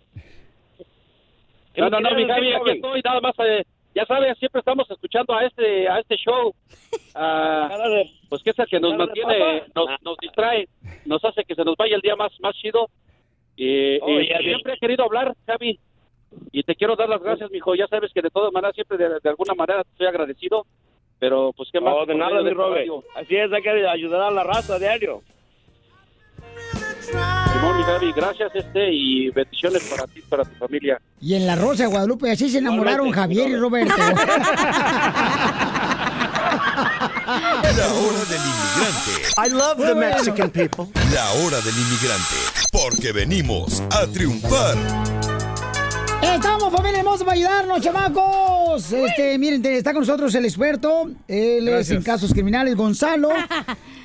S23: ¿Qué
S22: no
S23: me
S22: no no mi Javi aquí estoy nada más eh, ya sabes siempre estamos escuchando a este a este show. Ah, pues que es el que nos mantiene nos, nos distrae nos hace que se nos vaya el día más más chido. Y,
S23: Oh,
S22: y siempre he querido hablar Javi y te quiero dar las gracias mijo. Ya sabes que de todas maneras siempre de, de alguna manera estoy agradecido. Pero pues qué más
S23: Oh, de nada, mi Robert. Así es, hay que ayudar a la raza diario.
S22: Simón, Javi, gracias este y bendiciones para ti para tu familia
S2: Y en la Rosa de Guadalupe, así se enamoraron Javier y Roberto.
S11: La hora del inmigrante.
S19: I love the Mexican people.
S11: La hora del inmigrante. Porque venimos a triunfar.
S2: Estamos, familia hermosa, para ayudarnos, chamacos. Este, miren, está con nosotros el experto. Él es en casos criminales, Gonzalo.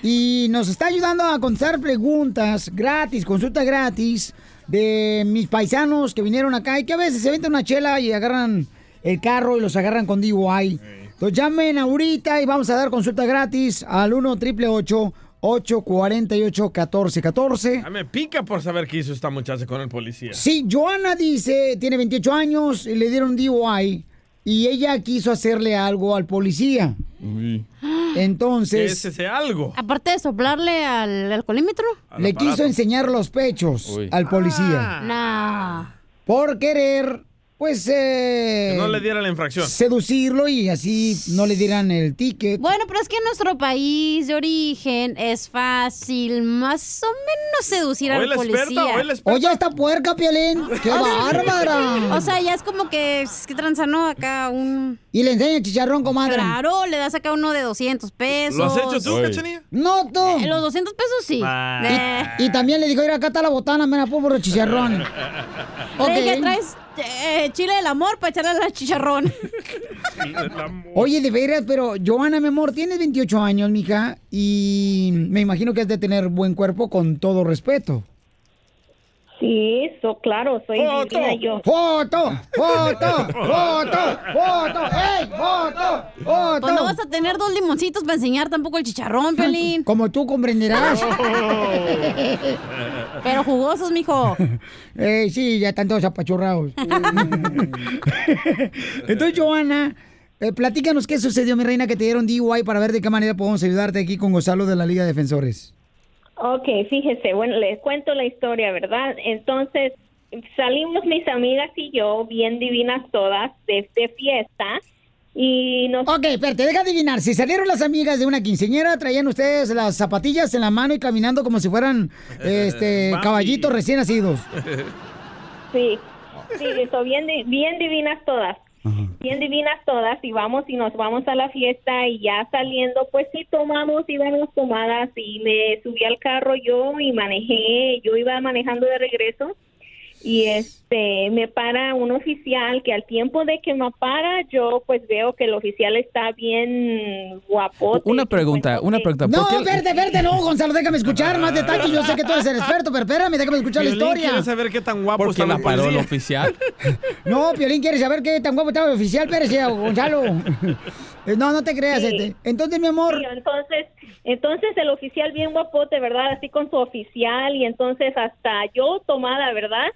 S2: Y nos está ayudando a contestar preguntas gratis, consulta gratis de mis paisanos que vinieron acá y que a veces se venden una chela y agarran el carro y los agarran con DUI. Entonces llamen ahorita y vamos a dar consulta gratis al 1 888 848 1414
S3: Ya me pica por saber qué hizo esta muchacha con el policía.
S2: Sí, Joana dice, tiene 28 años, y le dieron DUI y ella quiso hacerle algo al policía.
S3: ¿Qué
S2: Entonces,
S3: es ese algo?
S4: Aparte de soplarle al alcoholímetro.
S2: le
S3: aparato.
S2: quiso enseñar los pechos
S3: Uy.
S2: al policía.
S4: Nah.
S2: Por querer pues, eh,
S3: Que no le diera la infracción.
S2: seducirlo y así no le dieran el ticket.
S4: Bueno, pero es que en nuestro país de origen es fácil más o menos seducir
S2: Hoy
S4: al
S2: la experta,
S4: policía.
S2: hoy la experta. Oye, esta puerca, Piolín. ¡Qué bárbara!
S4: O sea, ya es como que, es que tranzano acá un...
S2: Y le enseña el chicharrón, comadre.
S4: Claro, le das acá uno de 200 pesos.
S2: ¿Lo has hecho tú.
S3: Cachanilla?
S2: No, tú.
S4: Eh, los 200 pesos sí. Eh.
S2: Y, y también le dijo, mira, acá está la botana, me la pongo por el chicharrón. Ok.
S4: Le dije, traes eh, chile del amor para echarle al chicharrón.
S2: Oye, de veras, pero Joana, mi amor, tienes 28 años, mija, y me imagino que has de tener buen cuerpo con todo respeto.
S24: Sí, eso, claro, soy divina yo.
S2: ¡Foto! ¡Foto! ¡Foto! ¡Foto! ¡Ey! ¡Foto! ¡Foto!
S4: Pues no vas a tener dos limoncitos para enseñar tampoco el chicharrón, Pelín.
S2: Como tú comprenderás.
S4: Pero jugosos, mijo.
S2: Eh, sí, ya están todos apachurrados. Entonces, Joana, eh, platícanos qué sucedió, mi reina, que te dieron DUI para ver de qué manera podemos ayudarte aquí con Gonzalo de la Liga de Defensores.
S24: Ok, fíjese, bueno, les cuento la historia, ¿verdad? Entonces, salimos mis amigas y yo, bien divinas todas, de, de fiesta, y nos...
S2: Ok, espérate, deja adivinar. Si salieron las amigas de una quinceñera, traían ustedes las zapatillas en la mano y caminando como si fueran este, caballitos recién nacidos.
S24: Sí, sí, eso, bien, bien divinas todas. Bien divinas todas y vamos y nos vamos a la fiesta y ya saliendo pues sí tomamos, íbamos tomadas y me subí al carro yo y manejé, yo iba manejando de regreso y este me para un oficial que al tiempo de que me para yo pues veo que el oficial está bien guapote.
S25: Una pregunta, una pregunta. ¿por
S2: No,
S25: qué-
S2: verde, verde, no, Gonzalo, déjame escuchar más detalles. Yo sé que tú eres el experto, pero espérame, déjame escuchar la historia.
S3: quiere saber qué tan guapo
S25: ¿Por
S3: está
S25: qué la paró el oficial?
S2: No, Piolín quiere saber qué tan guapo está el oficial, espérese, Gonzalo. No, no te creas.
S24: Sí.
S2: este. Entonces, mi amor,
S24: Sí, entonces, entonces el oficial bien guapote, ¿verdad? Así con su oficial y entonces hasta yo tomada, ¿verdad?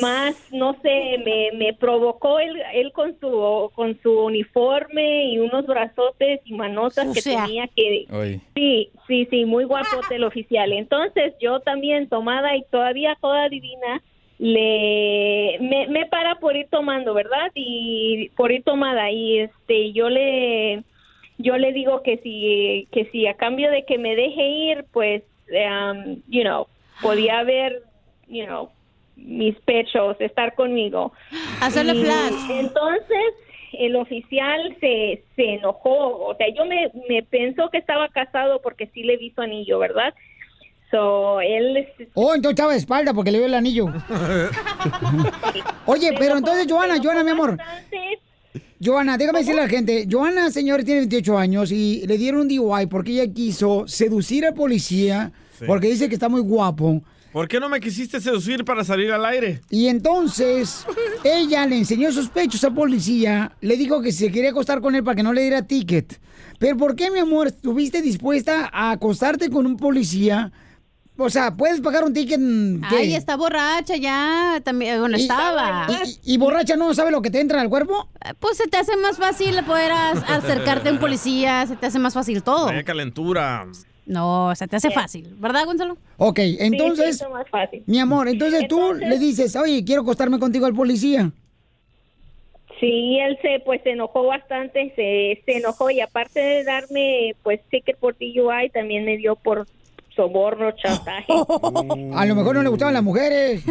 S24: Más, no sé, me, me provocó él, él con su con su uniforme y unos brazotes y manotas que tenía que. Sí, sí, sí, muy guapote el oficial. Entonces yo también tomada y todavía toda divina le me, me para por ir tomando, ¿verdad? Y por ir tomada y este yo le yo le digo que si que si a cambio de que me deje ir, pues um, you know, podía ver, you know, mis pechos, estar conmigo.
S4: Hacerle flash.
S24: Entonces, el oficial se, se enojó. O sea, yo me, me pensó que estaba casado porque sí le vi su anillo, ¿verdad? So, él...
S2: Oh, entonces estaba de espalda porque le vio el anillo. Oye, pero entonces, Joana, Joana, mi amor. Joana, déjame decirle a la gente. Joana, señor, tiene 28 años y le dieron un DUI porque ella quiso seducir al policía
S3: Sí.
S2: porque dice que está muy guapo.
S3: ¿Por qué no me quisiste seducir para salir al aire?
S2: Y entonces ella le enseñó sus pechos al policía, le dijo que se quería acostar con él para que no le diera ticket. Pero ¿por qué, mi amor, estuviste dispuesta a acostarte con un policía? O sea, puedes pagar un ticket. ¿qué?
S4: Ay, está borracha ya. También, bueno,
S2: Y-
S4: estaba.
S2: ¿Y, y borracha no sabe lo que te entra al cuerpo?
S4: Pues se te hace más fácil poder acercarte a un policía, se te hace más fácil todo.
S3: Vaya calentura.
S4: No, se te hace fácil, ¿verdad, Gonzalo?
S2: Ok, entonces,
S24: sí, más fácil.
S2: mi amor, entonces, tú le dices, oye, quiero acostarme contigo al policía.
S24: Sí, él se pues se enojó bastante, se, se enojó y aparte de darme pues ticket por DUI, también me dio por soborno, chantaje.
S2: A lo mejor no le gustaban las mujeres.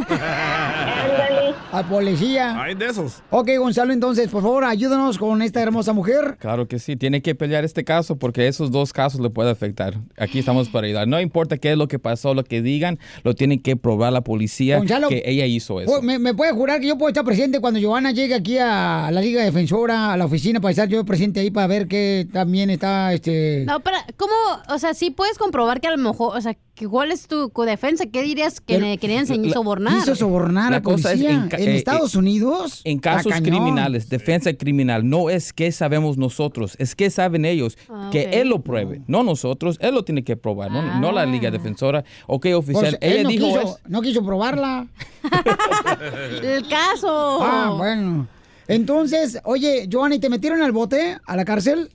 S2: Al policía.
S3: Hay de esos.
S2: Ok, Gonzalo, entonces, por favor, ayúdanos con esta hermosa mujer.
S25: Claro que sí, tiene que pelear este caso porque esos dos casos le pueden afectar. Aquí estamos para ayudar. No importa qué es lo que pasó, lo que digan, lo tiene que probar la policía
S2: Gonzalo,
S25: que ella hizo eso.
S2: Oh, ¿Me, me puede jurar que yo puedo estar presente cuando Giovanna llegue aquí a la Liga Defensora, a la oficina, para estar yo presente ahí para ver que también está este.
S4: No, pero, ¿cómo? O sea, sí puedes comprobar que a lo mejor, o sea, ¿cuál es tu defensa? ¿Qué dirías que le querían sobornar?
S2: Quiso sobornar
S25: La
S2: a
S25: cosa es en eh,
S2: Estados Unidos.
S25: En casos criminales, defensa criminal, no es que sabemos nosotros, es que saben ellos,
S2: Ah,
S25: que él lo pruebe, no nosotros, él lo tiene que probar, no, no la Liga Defensora. Ok, oficial,
S2: Pues, él
S25: ella
S2: no
S25: dijo
S2: quiso,
S25: es-
S2: no quiso probarla.
S4: El caso.
S2: Ah, bueno. Entonces, oye, Giovanna, ¿y te metieron al bote, a la cárcel?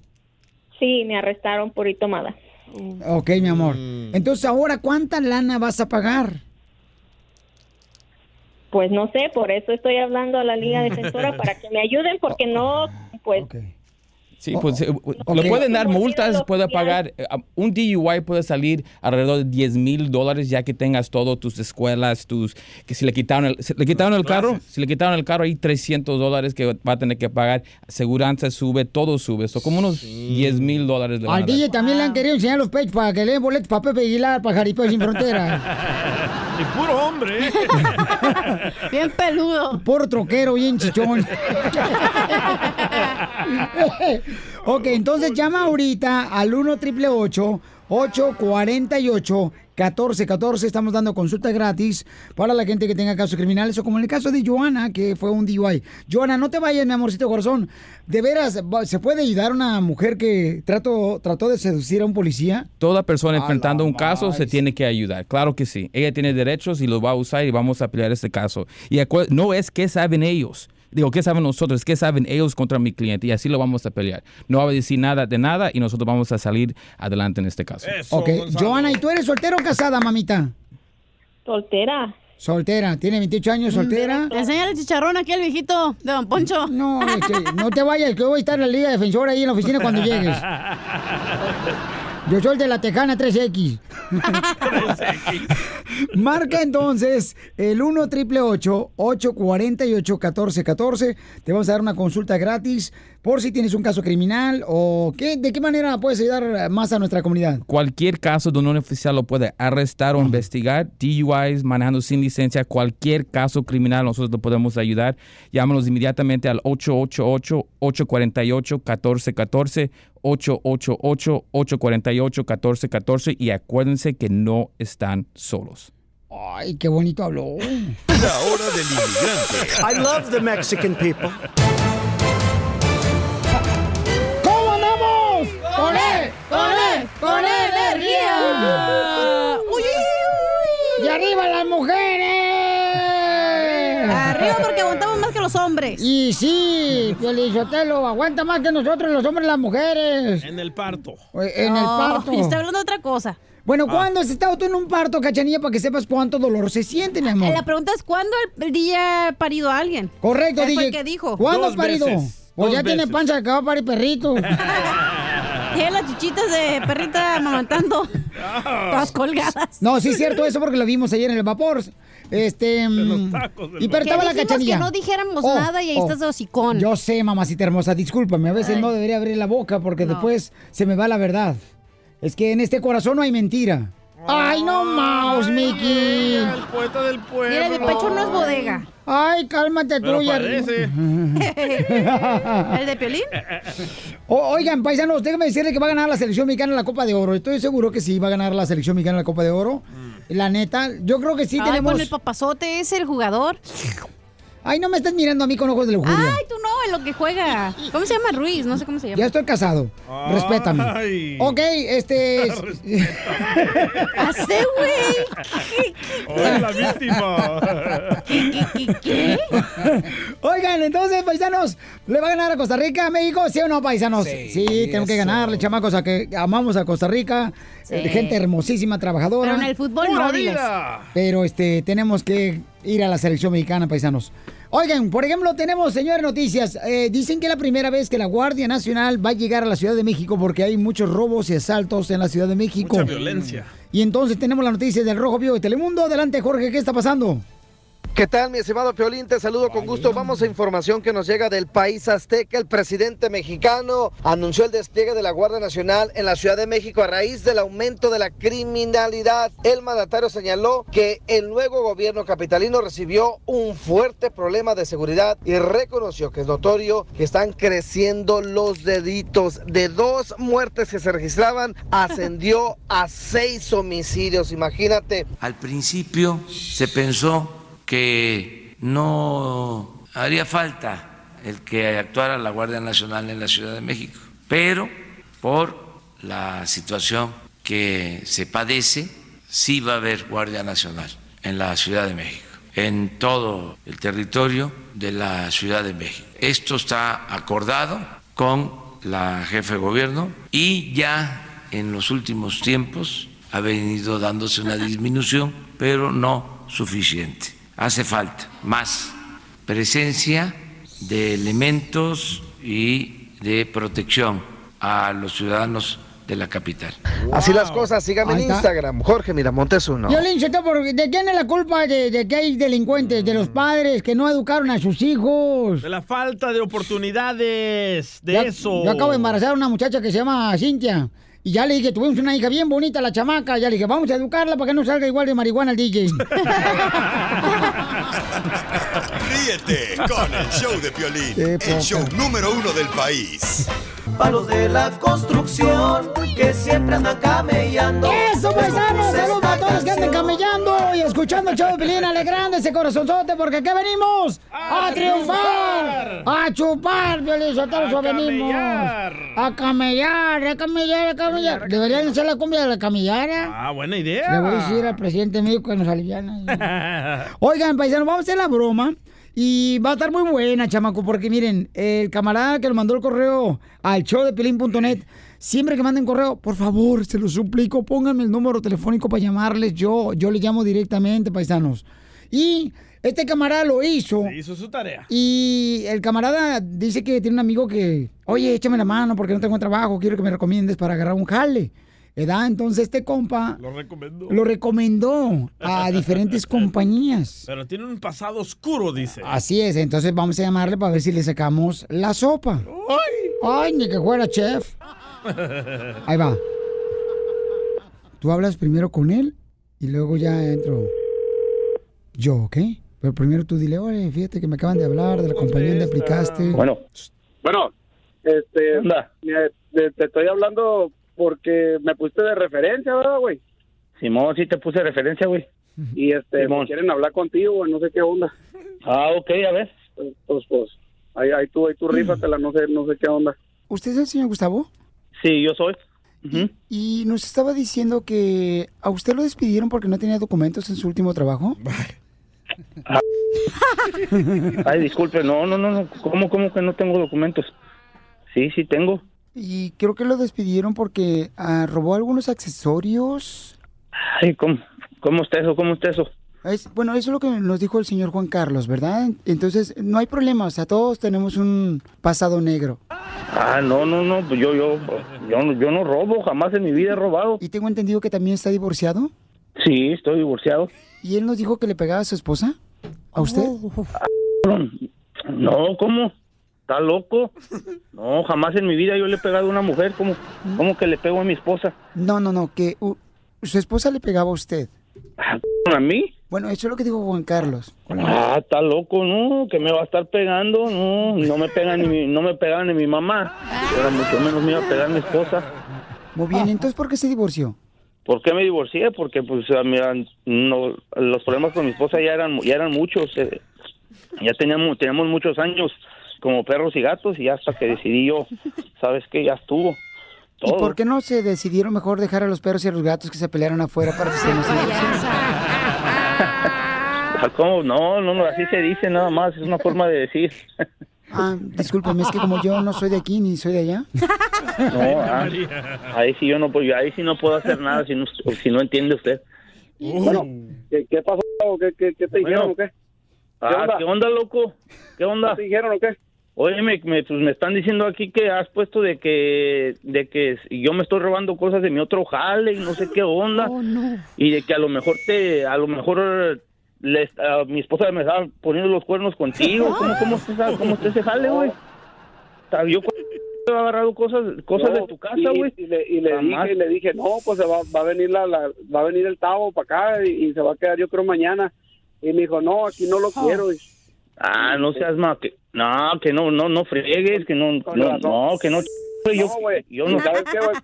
S24: Sí, me arrestaron por ir tomada.
S2: Ok, mi amor.
S25: Mm.
S2: Entonces, ahora, ¿cuánta lana vas a pagar?
S24: pues no sé, por eso estoy hablando a la Liga Defensora para que me ayuden porque no, pues
S25: Sí, pues eh, le pueden dar multas, puede pagar, eh, un DUI puede salir alrededor de 10 mil dólares ya que tengas todo, tus escuelas, tus, que si le quitaron el, se- le quitaron el carro, si le quitaron el carro hay 300 dólares que va a tener que pagar, aseguranza sube, todo sube, eso como unos 10 mil dólares a
S2: Al. DJ también le han querido enseñar los pechos para que le den boletos para Pepe Aguilar, para Jaripeo Sin Fronteras.
S3: Y puro hombre.
S4: Bien peludo.
S2: Puro troquero, bien chichón. ok, entonces llama ahorita al 1 triple 848 1414 Estamos dando consulta gratis para la gente que tenga casos criminales o como en el caso de Joana, que fue un DUI. Joana, no te vayas, mi amorcito corazón. De veras, ¿se puede ayudar a una mujer que trato, trató de seducir a un policía?
S25: Toda persona enfrentando un caso se tiene que ayudar. Claro que sí. Ella tiene derechos y los va a usar y vamos a pelear este caso. Y no es qué saben ellos. Digo, ¿qué saben nosotros? ¿Qué saben ellos contra mi cliente? Y así lo vamos a pelear. No va a decir nada de nada y nosotros vamos a salir adelante en este caso.
S2: ok, Joana, ¿y tú eres soltera o casada, mamita?
S24: Soltera.
S2: Soltera, tiene 28 años, soltera.
S4: Enseña el chicharrón aquí al viejito de Don Poncho.
S2: No, este, no te vayas, que voy a estar en la Liga Defensora ahí en la oficina cuando llegues. Yo soy el de la Tejana 3X. Marca entonces el 1 triple 848 1414 Te vamos a dar una consulta gratis por si tienes un caso criminal o qué, de qué manera puedes ayudar más a nuestra comunidad.
S25: Cualquier caso donde un oficial lo puede arrestar o investigar, DUIs, manejando sin licencia, cualquier caso criminal, nosotros lo podemos ayudar. Llámanos inmediatamente al 888-848-1414, 888-848-1414 y acuérdense que no están solos.
S2: Ay, qué bonito habló.
S11: La hora del inmigrante.
S19: I love the Mexican people.
S2: ¡Con energía!
S4: ¡Uy,
S2: ¡Y arriba las mujeres!
S4: Arriba porque aguantamos más que los hombres.
S2: Y sí, Piolizotelo, aguanta más que nosotros los hombres y las mujeres.
S3: En el parto.
S2: En el parto.
S4: está hablando de otra cosa.
S2: Bueno,
S3: Ah.
S2: ¿cuándo has estado tú en un parto, cachanilla, para que sepas cuánto dolor se siente, mi amor?
S4: La pregunta es, ¿cuándo el, ha parido a alguien?
S2: Correcto,
S4: fue
S2: DJ.
S4: el que dijo.
S2: ¿Cuándo has parido?
S3: veces,
S2: Pues
S3: dos
S2: ya tiene panza que va a parir perrito.
S4: Tiene las chichitas de perrita amamantando. Todas colgadas.
S2: No, sí es cierto eso porque lo vimos ayer en el vapor. Este. mm, y pero estaba la cachanilla.
S4: que no dijéramos
S2: Oh,
S4: nada y ahí
S2: oh.
S4: estás de hocicón.
S2: Yo sé, mamacita hermosa, discúlpame. A veces
S4: Ay.
S2: no debería abrir la boca porque
S4: No.
S2: después se me va la verdad. Es que en este corazón no hay mentira. ¡Ay, no más, Mickey!
S3: El poeta del pueblo.
S4: Mira, mi pecho no es bodega.
S2: Ay, cálmate tú, ya.
S3: parece.
S4: ¿El de Piolín?
S2: O- oigan, paisanos, déjenme decirle que va a ganar la selección mexicana en la Copa de Oro. Estoy seguro que sí va a ganar la selección mexicana en la Copa de Oro. La neta, yo creo que sí
S4: Ay,
S2: tenemos.
S4: con el papazote es el jugador.
S2: Ay, no me estás mirando a mí con ojos de lujuria.
S4: Ay, tú no, en lo que juega. ¿Cómo se llama Ruiz? No sé cómo se llama.
S2: Ya estoy casado.
S3: Ay.
S2: Respétame. Ok, este.
S4: ¡Hace, güey!
S3: Hoy la víctima.
S2: Oigan, entonces, paisanos, ¿le va a ganar a Costa Rica a México? ¿Sí o no, paisanos? Sí, tenemos que ganarle, chamacos, a que amamos a Costa Rica.
S4: Sí.
S2: Gente hermosísima, trabajadora.
S4: Pero en el fútbol
S3: ¡Pura
S4: no, diles.
S2: Pero este, tenemos que ir a la selección mexicana, paisanos. Oigan, por ejemplo, tenemos, señores, noticias. Eh, dicen que es la primera vez que la Guardia Nacional va a llegar a la Ciudad de México porque hay muchos robos y asaltos en la Ciudad de México.
S3: Mucha violencia.
S2: Y entonces tenemos la noticia del Rojo Vivo de Telemundo. Adelante, Jorge, ¿qué está pasando?
S26: ¿Qué tal, mi estimado Piolín? Te saludo con gusto. Vamos a información que nos llega del país azteca. El presidente mexicano anunció el despliegue de la Guardia Nacional en la Ciudad de México a raíz del aumento de la criminalidad. El mandatario señaló que el nuevo gobierno capitalino recibió un fuerte problema de seguridad y reconoció que es notorio que están creciendo los delitos. De dos muertes que se registraban, ascendió a seis homicidios. Imagínate.
S27: Al principio se pensó que no haría falta el que actuara la Guardia Nacional en la Ciudad de México, pero por la situación que se padece, sí va a haber Guardia Nacional en la Ciudad de México, en todo el territorio de la Ciudad de México. Esto está acordado con la jefe de gobierno y ya en los últimos tiempos ha venido dándose una disminución, pero no suficiente. Hace falta más presencia de elementos y de protección a los ciudadanos de la capital.
S26: Así las cosas, sígame en. Instagram, Jorge Miramontes uno.
S2: Violín, Sotelo, ¿por- ¿de quién es la culpa de, de que hay delincuentes? De los padres que no educaron a sus hijos.
S3: De la falta de oportunidades, de
S2: Ya-
S3: eso.
S2: Yo acabo de embarazar a una muchacha que se llama Cintia. Y ya le dije, tuvimos una hija bien bonita, la chamaca. Ya le dije, vamos a educarla para que no salga igual de marihuana el DJ.
S11: Ríete con el show de Piolín, el show número uno del país.
S20: Palos de la construcción que siempre andan camellando.
S2: ¡Eso, paisanos! ¡Saludos a todos los que andan camellando y escuchando el show de Pelín, alegrando ese corazonzote, porque aquí venimos a, triunfar, a chupar, Violín, Sotelo, venimos. A camellar, a camellar, a camellar. Deberían hacer la cumbia de la camellara.
S3: Ah, buena idea.
S2: Le voy a decir al presidente de México que nos aliviana. Oigan, paisanos, vamos a hacer la broma. Y va a estar muy buena, chamaco, porque miren, el camarada que lo mandó el correo al show de pelín.net, siempre que manden correo, por favor, se lo suplico, pónganme el número telefónico para llamarles yo. Yo le llamo directamente, paisanos. Y este camarada lo hizo.
S3: Hizo su tarea.
S2: Y el camarada dice que tiene un amigo que, oye, échame la mano porque no tengo trabajo, quiero que me recomiendes para agarrar un jale. ¿Verdad? Entonces este compa
S3: Lo recomiendo.
S2: lo recomendó a diferentes compañías.
S3: Pero tiene un pasado oscuro, dice.
S2: Así es, entonces vamos a llamarle para ver si le sacamos la sopa. Ay, ni que fuera chef. Ahí va. Tú hablas primero con él y luego ya entro yo, ¿ok? Pero primero tú dile, oye, fíjate que me acaban de hablar de la compañía donde aplicaste.
S28: Bueno. Bueno, este, mira, te, te estoy hablando porque me pusiste de referencia, ¿verdad, güey?
S29: Simón, sí te puse referencia, güey.
S28: Y este,
S29: Simón.
S28: quieren hablar contigo, güey, no sé qué onda.
S29: Ah, ok, a ver.
S28: Pues, pues, pues, ahí, ahí tú, ahí tú rífatela, no sé, no sé qué onda.
S2: ¿Usted es el señor Gustavo?
S29: Sí, yo soy.
S2: Y nos estaba diciendo que a usted lo despidieron porque no tenía documentos en su último trabajo.
S29: Ay, disculpe, no, no, no, no. ¿Cómo, cómo que no tengo documentos? Sí, sí tengo.
S2: Y creo que lo despidieron porque ah, robó algunos accesorios.
S29: Ay, ¿cómo, cómo está eso? ¿Cómo está eso?
S2: Es- bueno, eso es lo que nos dijo el señor Juan Carlos, ¿verdad? Entonces, no hay problema, o sea, todos tenemos un pasado negro.
S29: Ah, no, no, no, pues yo, yo, yo, no- yo no robo, jamás en mi vida he robado.
S2: Y tengo entendido que también está divorciado.
S29: Sí, estoy divorciado.
S2: ¿Y él nos dijo que le pegaba a su esposa? ¿A usted?
S29: No, ¿cómo? ¿Está loco? No, jamás en mi vida yo le he pegado a una mujer. ¿Cómo, cómo que le pego a mi esposa?
S2: No, no, no, que uh, su esposa le pegaba a usted.
S29: ¿A mí?
S2: Bueno, eso es lo que dijo Juan Carlos.
S29: Ah, está loco, no, que me va a estar pegando, no, no me pega ni mi, no me pegaba ni mi mamá, era mucho menos me iba a pegar mi esposa.
S2: Muy bien, entonces, ¿por qué se divorció?
S29: ¿Por qué me divorcié? Porque pues ah, mira, no, los problemas con mi esposa ya eran, ya eran muchos, eh, ya teníamos, teníamos muchos años como perros y gatos y hasta que decidí yo, sabes qué, ya estuvo.
S2: ¿Y
S29: Todo.
S2: por qué no se decidieron mejor dejar a los perros y a los gatos que se pelearan afuera para que se nos
S29: Ah, ¿Cómo? No, no, no, así se dice nada más, es una forma de decir.
S2: Ah, discúlpeme, es que como yo no soy de aquí ni soy de allá.
S29: No, ah, ahí sí yo no puedo, ahí sí no puedo hacer nada si no, si no entiende usted.
S28: Bueno, ¿qué, qué pasó? ¿Qué, qué, qué te dijeron o qué?
S29: Ah, ¿qué onda, loco? ¿Qué onda?
S28: ¿Qué te dijeron o qué?
S29: Oye, me, me, pues me están diciendo aquí que has puesto de que de que yo me estoy robando cosas de mi otro jale y no sé qué onda. Y de que a lo mejor te, a lo mejor le, a mi esposa me estaba poniendo los cuernos contigo. ¿Cómo, cómo, está, cómo está ese jale, güey? Yo he agarrado cosas, cosas
S28: No,
S29: de tu casa,
S28: y-
S29: güey.
S28: Y, le, y le
S29: Jamás.
S28: dije, y le dije, no, pues se va, va a venir la, la- va a venir el Tavo para acá y, y se va a quedar yo creo mañana. Y me dijo, no, aquí no lo quiero. Y-
S29: Ah, no seas más que no, que no, no, no fregues, que no, no, no, que no, yo,
S28: No, güey.
S29: yo no
S28: ¿Sabes qué, güey?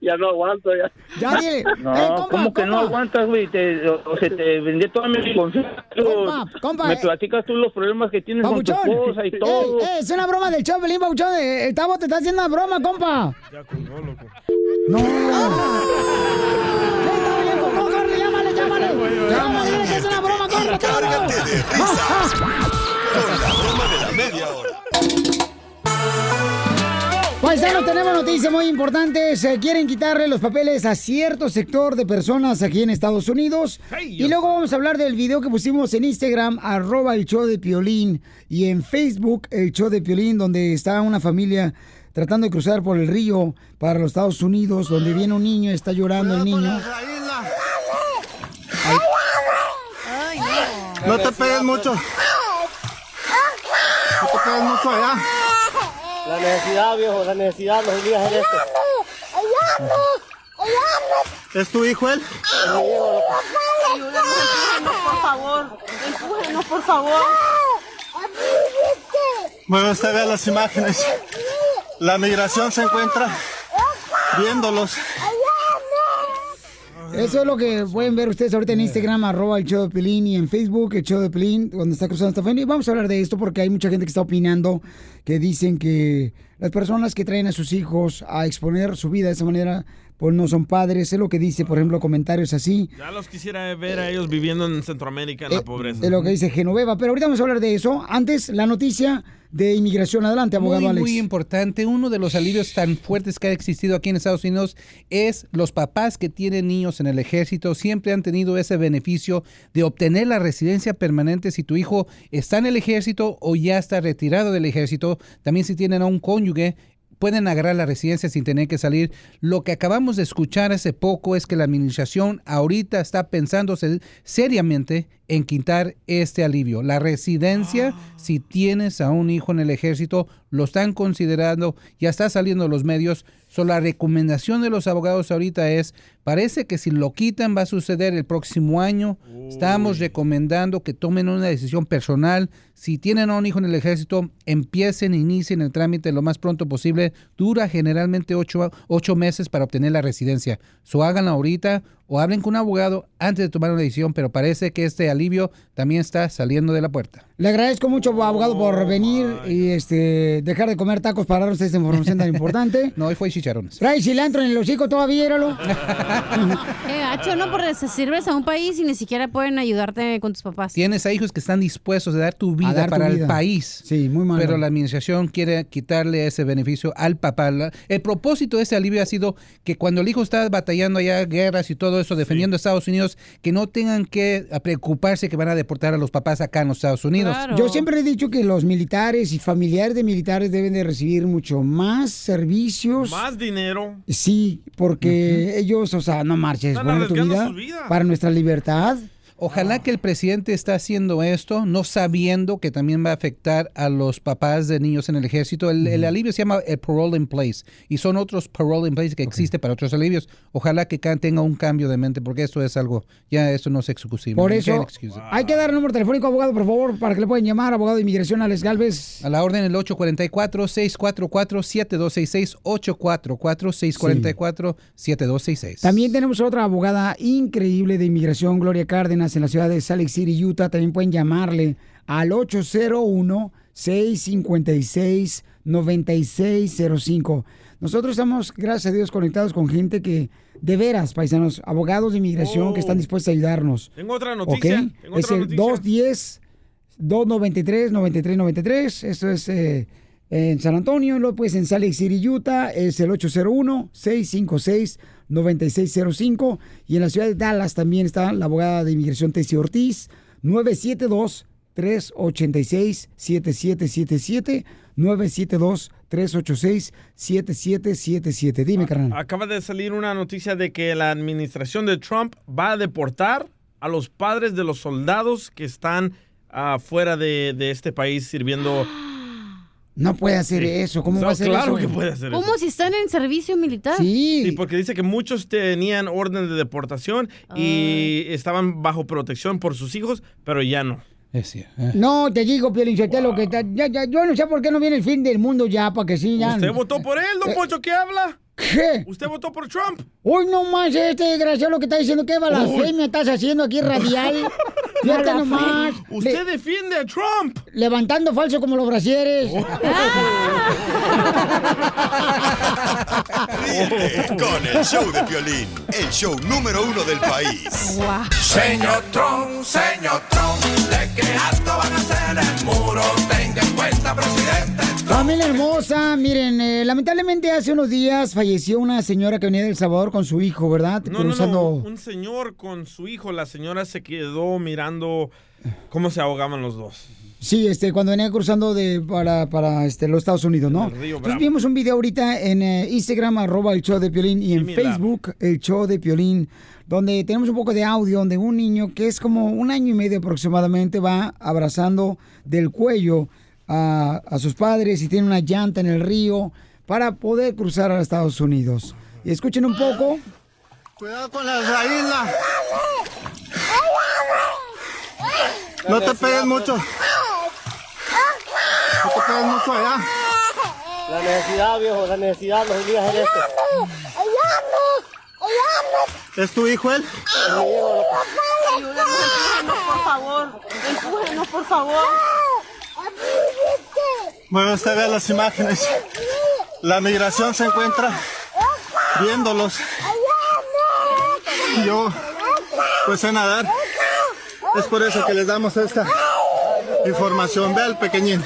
S28: Ya no aguanto, ya.
S2: Ya, dile.
S29: No, ¿cómo que no aguantas, güey? Te, o, o se te vendí toda mi confianza.
S2: Compa, compa,
S29: Me
S2: eh.
S29: platicas tú los problemas que tienes con tu
S2: Pabuchón.
S29: esposa y todo.
S2: Ey, ey, es una broma del show, Belín Pabuchón. Eh, El Tavo te está haciendo una broma, compa.
S3: Ya colgó, loco.
S2: No. ¡Corre, llámale, llámale! ¡Llámale, dile que es una broma, corre,
S11: Cárgate de risas con la broma de la media hora.
S2: Paisanos, tenemos noticias muy importantes. Eh, quieren quitarle los papeles a cierto sector de personas aquí en Estados Unidos. Y luego vamos a hablar del video que pusimos en Instagram, arroba el show de Piolín, y en Facebook, el show de Piolín, donde está una familia tratando de cruzar por el río para los Estados Unidos, donde viene un niño, está llorando el niño.
S21: No te pegues mucho. No te pegues mucho allá.
S30: La necesidad, viejo, la necesidad nos obliga a hacer esto.
S21: ¿Es tu hijo él?
S30: Ayúdenos, por favor. Empújenos, por favor.
S21: Bueno, usted vea las imágenes. La migración se encuentra viéndolos.
S2: Eso es lo que pueden ver ustedes ahorita en Instagram, arroba el show de Pelín, y en Facebook, el show de Pelín, donde está cruzando esta familia. Y vamos a hablar de esto porque hay mucha gente que está opinando, que dicen que las personas que traen a sus hijos a exponer su vida de esa manera, pues no son padres. Es lo que dice, por ejemplo, comentarios así.
S3: Ya los quisiera ver a ellos viviendo en Centroamérica en la pobreza.
S2: Es lo que dice Genoveva. Pero ahorita vamos a hablar de eso. Antes, la noticia de inmigración. Adelante, abogado
S31: muy,
S2: Alex.
S31: Muy importante. Uno de los alivios tan fuertes que ha existido aquí en Estados Unidos es los papás que tienen niños en el ejército. Siempre han tenido ese beneficio de obtener la residencia permanente si tu hijo está en el ejército o ya está retirado del ejército. También si tienen a un cónyuge pueden agarrar la residencia sin tener que salir. Lo que acabamos de escuchar hace poco es que la administración ahorita está pensando se- seriamente en quitar este alivio. La residencia, si tienes a un hijo en el ejército, lo están considerando, ya está saliendo en los medios. So, la recomendación de los abogados ahorita es, parece que si lo quitan va a suceder el próximo año. Estamos recomendando que tomen una decisión personal. Si tienen a un hijo en el ejército, empiecen, inicien el trámite lo más pronto posible. Dura generalmente ocho, ocho meses para obtener la residencia. So, háganlo ahorita o hablen con un abogado antes de tomar una decisión, pero parece que este alivio también está saliendo de la puerta.
S2: Le agradezco mucho, abogado, por venir y este dejar de comer tacos para darnos esta información tan importante.
S31: No, hoy fue chicharrones.
S2: Trae cilantro en el hocico todavía, éralo.
S4: Qué gacho, ¿no? Porque se sirves a un país y ni siquiera pueden ayudarte con tus papás.
S31: Tienes a hijos que están dispuestos a dar tu vida
S4: dar tu
S31: para el país.
S2: Sí, muy mal.
S31: Pero la administración quiere quitarle ese beneficio al papá. El propósito de ese alivio ha sido que cuando el hijo está batallando allá guerras y todo eso, defendiendo a Estados Unidos, que no tengan que preocuparse que van a deportar a los papás acá en los Estados Unidos.
S2: Yo siempre he dicho que los militares y familiares de militares deben de recibir mucho más servicios.
S3: Más dinero.
S2: Sí, porque ellos, o sea, no marches,
S31: Están
S2: ponen tu
S31: arriesgando
S2: vida,
S31: su vida.
S2: para nuestra libertad.
S31: Ojalá que el presidente está haciendo esto, no sabiendo que también va a afectar a los papás de niños en el ejército. El, el alivio se llama el parole in place y son otros parole in place que existe para otros alivios. Ojalá que tenga un cambio de mente porque esto es algo, ya esto no es exclusivo.
S2: Por eso, hay que dar el número telefónico, abogado, por favor, para que le puedan llamar, abogado de inmigración, Alex Galvez.
S31: A la orden el 844-644-7266, 844-644-7266.
S2: También tenemos otra abogada increíble de inmigración, Gloria Cárdenas, en la ciudad de Salt Lake City, Utah. También pueden llamarle al 801-656-9605. Nosotros estamos, gracias a Dios, conectados con gente que, de veras, paisanos, abogados de inmigración que están dispuestos a ayudarnos.
S3: Tengo otra noticia. Tengo
S2: Es
S3: otra
S2: el
S3: noticia.
S2: 210 293 9393. Esto es eh, en San Antonio, luego pues en Salt Lake City, Utah, es el 801 656 9605 y en la ciudad de Dallas también está la abogada de inmigración Tessie Ortiz 972 386 7777 972 386 7777. Dime, carnal.
S3: Acaba de salir una noticia de que la administración de Trump va a deportar a los padres de los soldados que están afuera de, de este país sirviendo.
S2: No puede hacer eso. ¿Cómo
S3: No,
S2: va a hacer
S3: claro
S2: eso?
S3: que puede hacer eso.
S4: ¿Cómo si están en servicio militar?
S3: Sí, porque dice que muchos tenían orden de deportación y estaban bajo protección por sus hijos, pero ya no.
S2: No, te digo, Piolín Sotelo, que ta- ya, ya, yo no sé por qué no viene el fin del mundo ya, para que sí, ya.
S3: ¿Usted votó por él, don
S2: Eh,
S3: Poncho? ¿Qué habla?
S2: ¿Qué?
S3: ¿Usted votó por Trump?
S2: Hoy nomás este desgraciado lo que está diciendo, ¿qué blasfemia estás haciendo aquí radial? Fíjate nomás.
S3: Usted defiende a Trump.
S2: Levantando falso como los brasieres.
S11: Ríete con el show de Piolín, el show número uno del país.
S13: Señor Trump, señor Trump, ¿de qué alto van a hacer el muro? Tenga en cuenta, presidente.
S2: Familia hermosa, miren, eh, lamentablemente hace unos días falleció una señora que venía de El Salvador con su hijo, ¿verdad?
S3: No, no,
S2: Cruzando...
S3: no. Un señor con su hijo, la señora se quedó mirando cómo se ahogaban los dos.
S2: Sí, este, cuando venía cruzando de para, para este, los Estados Unidos, ¿no?
S3: río
S2: Entonces vimos un video ahorita en eh, Instagram, arroba el show de Piolín, y en. Facebook, el show de Piolín, donde tenemos un poco de audio donde un niño que es como un año y medio aproximadamente va abrazando del cuello a, a sus padres y tiene una llanta en el río para poder cruzar a Estados Unidos. Y escuchen un poco.
S21: Cuidado con la isla. No te pegues mucho. No te pegues mucho allá.
S30: La necesidad, viejo, la necesidad nos obliga a hacer esto.
S21: ¿Es tu hijo él?
S13: Ayúdenos, por favor. Empújenos, por favor.
S21: Bueno, usted ve las imágenes. La migración se encuentra viéndolos. Yo, pues sé nadar. Es por eso que les damos esta información. Ve al pequeñín.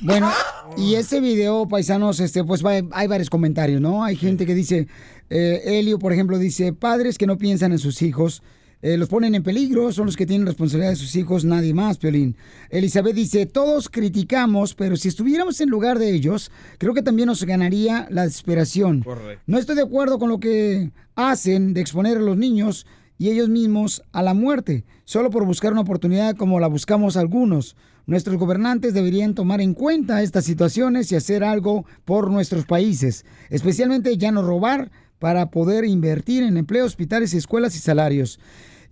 S2: Bueno, y este video, paisanos, este, pues hay varios comentarios, ¿no? Hay gente que dice, eh, Elio, por ejemplo, dice, padres que no piensan en sus hijos, eh, los ponen en peligro, son los que tienen responsabilidad de sus hijos, nadie más, Piolín. Elizabeth dice, todos criticamos, pero si estuviéramos en lugar de ellos, creo que también nos ganaría la desesperación.
S3: Correcto.
S2: No estoy de acuerdo con lo que hacen de exponer a los niños y ellos mismos a la muerte, solo por buscar una oportunidad como la buscamos algunos. Nuestros gobernantes deberían tomar en cuenta estas situaciones y hacer algo por nuestros países, especialmente ya no robar para poder invertir en empleo, hospitales, escuelas y salarios.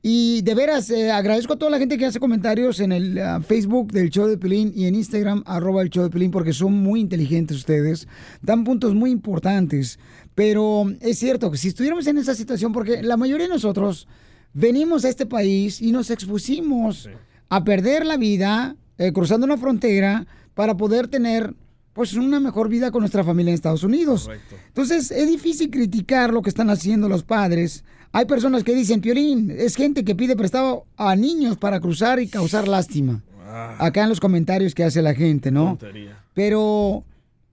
S2: Y de veras, eh, agradezco a toda la gente que hace comentarios en el ah, Facebook del show de Pelín y en Instagram, arroba el show de Pelín, porque son muy inteligentes ustedes, dan puntos muy importantes. Pero es cierto que si estuviéramos en esa situación, porque la mayoría de nosotros venimos a este país y nos expusimos a perder la vida eh, cruzando una frontera para poder tener pues una mejor vida con nuestra familia en Estados Unidos. Entonces es difícil criticar lo que están haciendo los padres. Hay personas que dicen, Piolín, es gente que pide prestado a niños para cruzar y causar lástima. Acá en los comentarios que hace la gente, ¿no? Pero,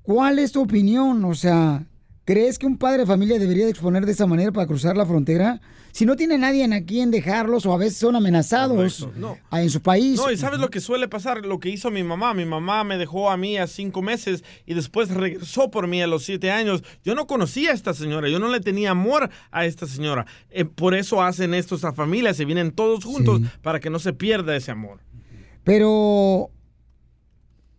S2: ¿cuál es tu opinión? O sea, ¿crees que un padre de familia debería de exponer de esa manera para cruzar la frontera? Si no tiene nadie a quien dejarlos o a veces son amenazados
S3: Correcto. No.
S2: ah, en su país.
S3: No, y sabes lo que suele pasar, lo que hizo mi mamá. Mi mamá me dejó a mí a cinco meses y después regresó por mí a los siete años. Yo no conocía a esta señora, yo no le tenía amor a esta señora. Eh, por eso hacen esto a familias, se vienen todos juntos para que no se pierda ese amor.
S2: Pero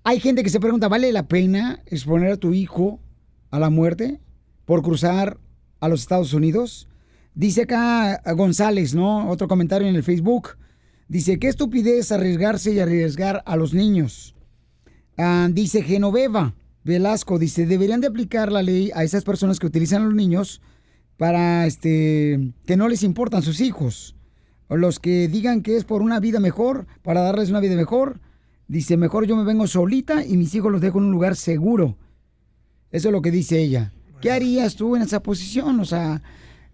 S2: hay gente que se pregunta, ¿vale la pena exponer a tu hijo a la muerte por cruzar a los Estados Unidos? Dice acá González, ¿no? Otro comentario en el Facebook. Dice, qué estupidez arriesgarse y arriesgar a los niños. Ah, dice Genoveva Velasco, dice, deberían de aplicar la ley a esas personas que utilizan a los niños para este que no les importan sus hijos. O los que digan que es por una vida mejor, para darles una vida mejor. Dice, mejor yo me vengo solita y mis hijos los dejo en un lugar seguro. Eso es lo que dice ella. ¿Qué harías tú en esa posición? O sea,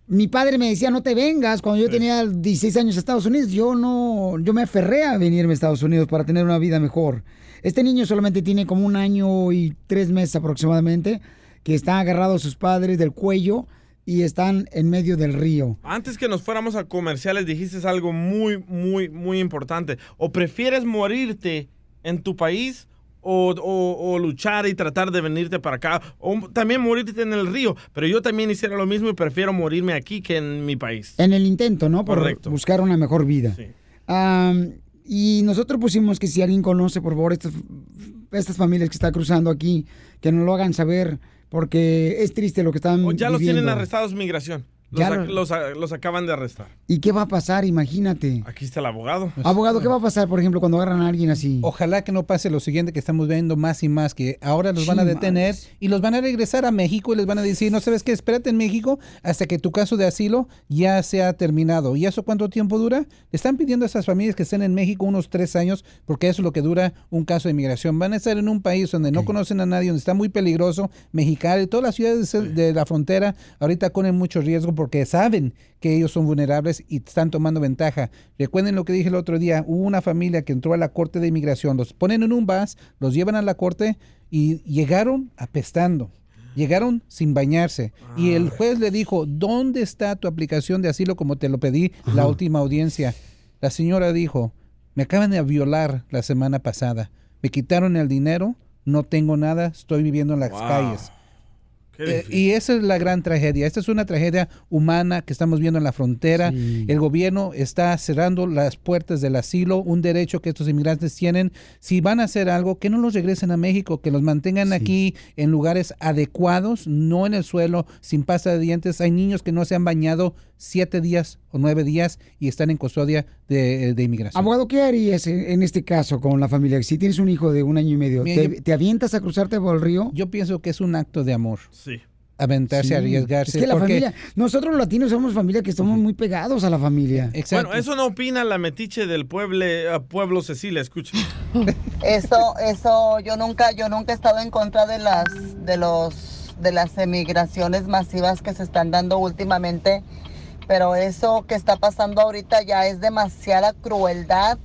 S2: mi padre me decía, no te vengas. Cuando yo tenía 16 años en Estados Unidos, yo no, yo me aferré a venirme a Estados Unidos para tener una vida mejor. Este niño solamente tiene como un año y tres meses aproximadamente, que está agarrado a sus padres del cuello y están en medio del río.
S3: Antes que nos fuéramos a comerciales dijiste algo muy, muy, muy importante. O prefieres morirte en tu país o, o- o luchar y tratar de venirte para acá. O también morirte en el río. Pero yo también hiciera lo mismo y prefiero morirme aquí que en mi país.
S2: En el intento, ¿no? Por
S3: Correcto.
S2: buscar una mejor vida. Am, y nosotros pusimos que si alguien conoce, por favor, estas, estas familias que están cruzando aquí, que nos lo hagan saber, porque es triste lo que están
S3: O ya los tienen arrestados migración. Los, los a- los acaban de arrestar.
S2: ¿Y qué va a pasar? Imagínate.
S3: Aquí está el abogado.
S2: Abogado, ¿qué va a pasar, por ejemplo, cuando agarran a alguien así?
S31: Ojalá que no pase lo siguiente que estamos viendo más y más, que ahora los van a detener y los van a regresar a México y les van a decir, no sabes qué, espérate en México hasta que tu caso de asilo ya sea terminado. ¿Y eso cuánto tiempo dura? Le están pidiendo a esas familias que estén en México unos tres años, porque eso es lo que dura un caso de inmigración. Van a estar en un país donde no conocen a nadie, donde está muy peligroso, Mexicali, todas las ciudades de la frontera ahorita corren mucho riesgo porque saben que ellos son vulnerables y están tomando ventaja. Recuerden lo que dije el otro día, hubo una familia que entró a la corte de inmigración, los ponen en un bus, los llevan a la corte y llegaron apestando. Llegaron sin bañarse y el juez le dijo, ¿dónde está tu aplicación de asilo como te lo pedí la última audiencia? La señora dijo, me acaban de violar la semana pasada, me quitaron el dinero, no tengo nada, estoy viviendo en las
S3: Wow.
S31: calles. Eh, y esa es la gran tragedia. Esta es una tragedia humana que estamos viendo en la frontera. El gobierno está cerrando las puertas del asilo, un derecho que estos inmigrantes tienen. Si van a hacer algo, que no los regresen a México, que los mantengan aquí en lugares adecuados, no en el suelo, sin pasta de dientes. Hay niños que no se han bañado siete días o nueve días y están en custodia de, de inmigración.
S2: Abogado, ¿qué harías en, en este caso con la familia? Si tienes un hijo de un año y medio,
S31: Mira,
S2: ¿te,
S31: yo-
S2: te avientas a cruzarte por el río?
S31: Yo pienso que es un acto de amor.
S3: Sí.
S31: Aventarse,
S2: Sí.
S31: arriesgarse.
S2: Es que la
S31: porque-
S2: familia, nosotros los latinos somos familia que estamos muy pegados a la familia.
S3: Bueno, eso no opina la metiche del pueblo, pueblo Cecilia, escucha.
S32: Eso, eso, yo nunca, yo nunca he estado en contra de las, de los, de las emigraciones masivas que se están dando últimamente, pero eso que está pasando ahorita ya es demasiada crueldad,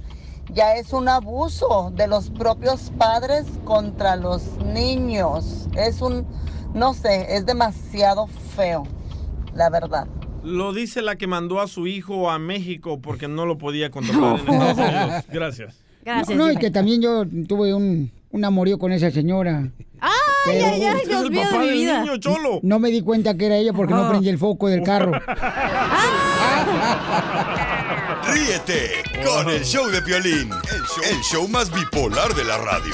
S32: ya es un abuso de los propios padres contra los niños, es un, no sé, es demasiado feo, la verdad.
S3: Lo dice la que mandó a su hijo a México porque no lo podía controlar en Estados Unidos. Gracias.
S2: no, no, y que también yo tuve un, un amorío con esa señora.
S4: Ay, ay, ay,
S3: Usted es
S4: Dios
S3: el
S4: mío de
S3: papá
S4: mi
S3: del
S4: vida.
S3: niño cholo.
S2: No me di cuenta que era ella porque no
S4: Ah.
S2: prendí el foco del carro.
S11: Ríete con el show de Piolín, el show, el show más bipolar de la radio.